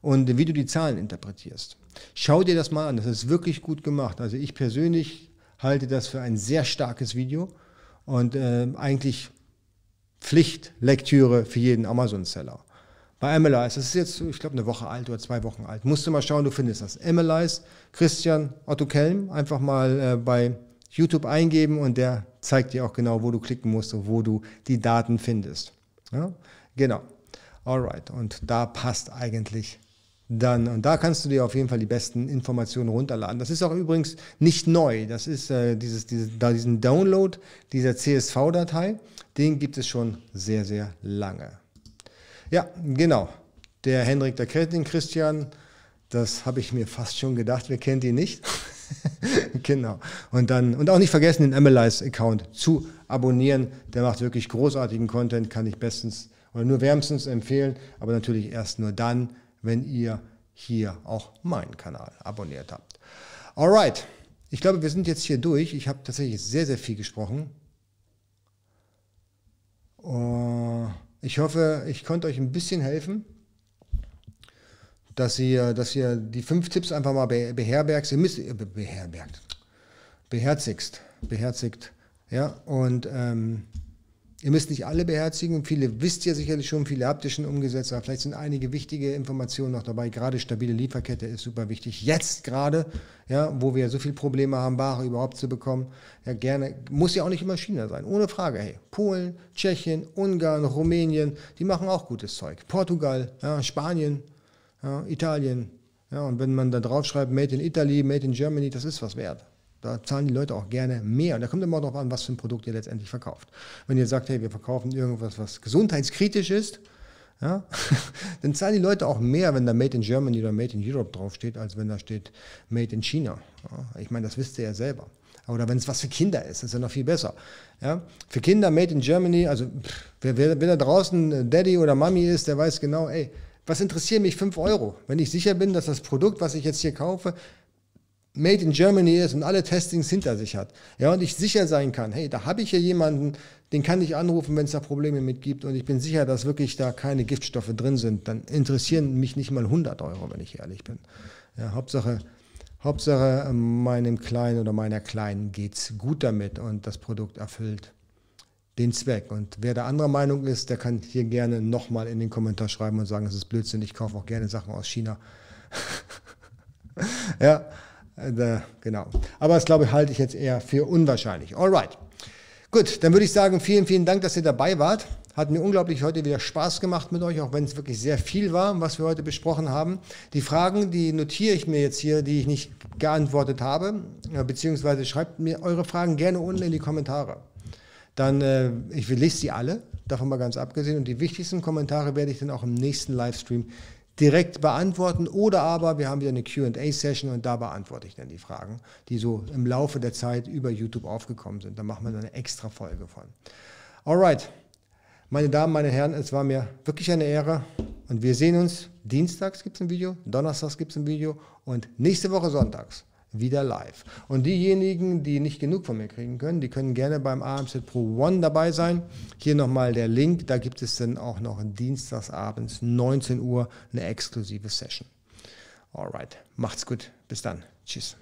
und wie du die Zahlen interpretierst. Schau dir das mal an, das ist wirklich gut gemacht. Also ich persönlich halte das für ein sehr starkes Video und äh, eigentlich Pflichtlektüre für jeden Amazon-Seller. Bei Emilize, das ist jetzt, ich glaube, eine Woche alt oder zwei Wochen alt. Musst du mal schauen, du findest das. Emilize, Christian Otto Kelm, einfach mal äh, bei YouTube eingeben und der zeigt dir auch genau, wo du klicken musst und wo du die Daten findest. Ja? Genau. Alright. Und da passt eigentlich dann, und da kannst du dir auf jeden Fall die besten Informationen runterladen. Das ist auch übrigens nicht neu. Das ist äh, dieses, dieses, da diesen Download dieser CSV-Datei, den gibt es schon sehr, sehr lange. Ja, genau. Der Henrik, der den Christian. Das habe ich mir fast schon gedacht. Wer kennt ihn nicht? genau. Und dann, und auch nicht vergessen, den MLIs-Account zu abonnieren. Der macht wirklich großartigen Content, kann ich bestens oder nur wärmstens empfehlen, aber natürlich erst nur dann, wenn ihr hier auch meinen Kanal abonniert habt. Alright, ich glaube, wir sind jetzt hier durch. Ich habe tatsächlich sehr, sehr viel gesprochen. Uh, ich hoffe, ich konnte euch ein bisschen helfen, dass ihr, dass ihr die fünf Tipps einfach mal beherbergt, ihr müsst, beherbergt, beherzigst, beherzigt, ja, und ähm, Ihr müsst nicht alle beherzigen. Viele wisst ihr sicherlich schon, viele habt ihr schon umgesetzt, aber vielleicht sind einige wichtige Informationen noch dabei. Gerade stabile Lieferkette ist super wichtig. Jetzt gerade, ja, wo wir so viele Probleme haben, Ware überhaupt zu bekommen. Ja, gerne. Muss ja auch nicht immer China sein. Ohne Frage. Hey, Polen, Tschechien, Ungarn, Rumänien, die machen auch gutes Zeug. Portugal, ja, Spanien, ja, Italien. Ja, und wenn man da drauf schreibt, Made in Italy, Made in Germany, das ist was wert. Da zahlen die Leute auch gerne mehr. Und da kommt immer darauf an, was für ein Produkt ihr letztendlich verkauft. Wenn ihr sagt, hey, wir verkaufen irgendwas, was gesundheitskritisch ist, Ja? Dann zahlen die Leute auch mehr, wenn da Made in Germany oder Made in Europe draufsteht, als wenn da steht Made in China. Ja? Ich meine, das wisst ihr ja selber. Oder wenn es was für Kinder ist, ist ja noch viel besser. Ja? Für Kinder Made in Germany, also pff, wer, wer, wer da draußen Daddy oder Mami ist, der weiß genau, ey, was interessieren mich 5 Euro? Wenn ich sicher bin, dass das Produkt, was ich jetzt hier kaufe, Made in Germany ist und alle Testings hinter sich hat. Ja, und ich sicher sein kann, hey, da habe ich hier jemanden, den kann ich anrufen, wenn es da Probleme mit gibt und ich bin sicher, dass wirklich da keine Giftstoffe drin sind. Dann interessieren mich nicht mal 100 Euro, wenn ich ehrlich bin. Ja, Hauptsache, Hauptsache meinem Kleinen oder meiner Kleinen geht es gut damit und das Produkt erfüllt den Zweck. Und wer der anderer Meinung ist, der kann hier gerne nochmal in den Kommentar schreiben und sagen, es ist Blödsinn, ich kaufe auch gerne Sachen aus China. ja, äh, genau. Aber das glaube ich, halte ich jetzt eher für unwahrscheinlich. Alright. Gut, dann würde ich sagen, vielen, vielen Dank, dass ihr dabei wart. Hat mir unglaublich heute wieder Spaß gemacht mit euch, auch wenn es wirklich sehr viel war, was wir heute besprochen haben. Die Fragen, die notiere ich mir jetzt hier, die ich nicht geantwortet habe, beziehungsweise schreibt mir eure Fragen gerne unten in die Kommentare. Dann, äh, ich lese sie alle, davon mal ganz abgesehen. Und die wichtigsten Kommentare werde ich dann auch im nächsten Livestream direkt beantworten oder aber wir haben wieder eine QA-Session und da beantworte ich dann die Fragen, die so im Laufe der Zeit über YouTube aufgekommen sind. Da machen wir dann eine extra Folge von. Alright, meine Damen, meine Herren, es war mir wirklich eine Ehre und wir sehen uns. Dienstags gibt es ein Video, Donnerstags gibt es ein Video und nächste Woche Sonntags wieder live. Und diejenigen, die nicht genug von mir kriegen können, die können gerne beim AMZ Pro One dabei sein. Hier nochmal der Link, da gibt es dann auch noch dienstagsabends 19 Uhr eine exklusive Session. Alright, macht's gut, bis dann. Tschüss.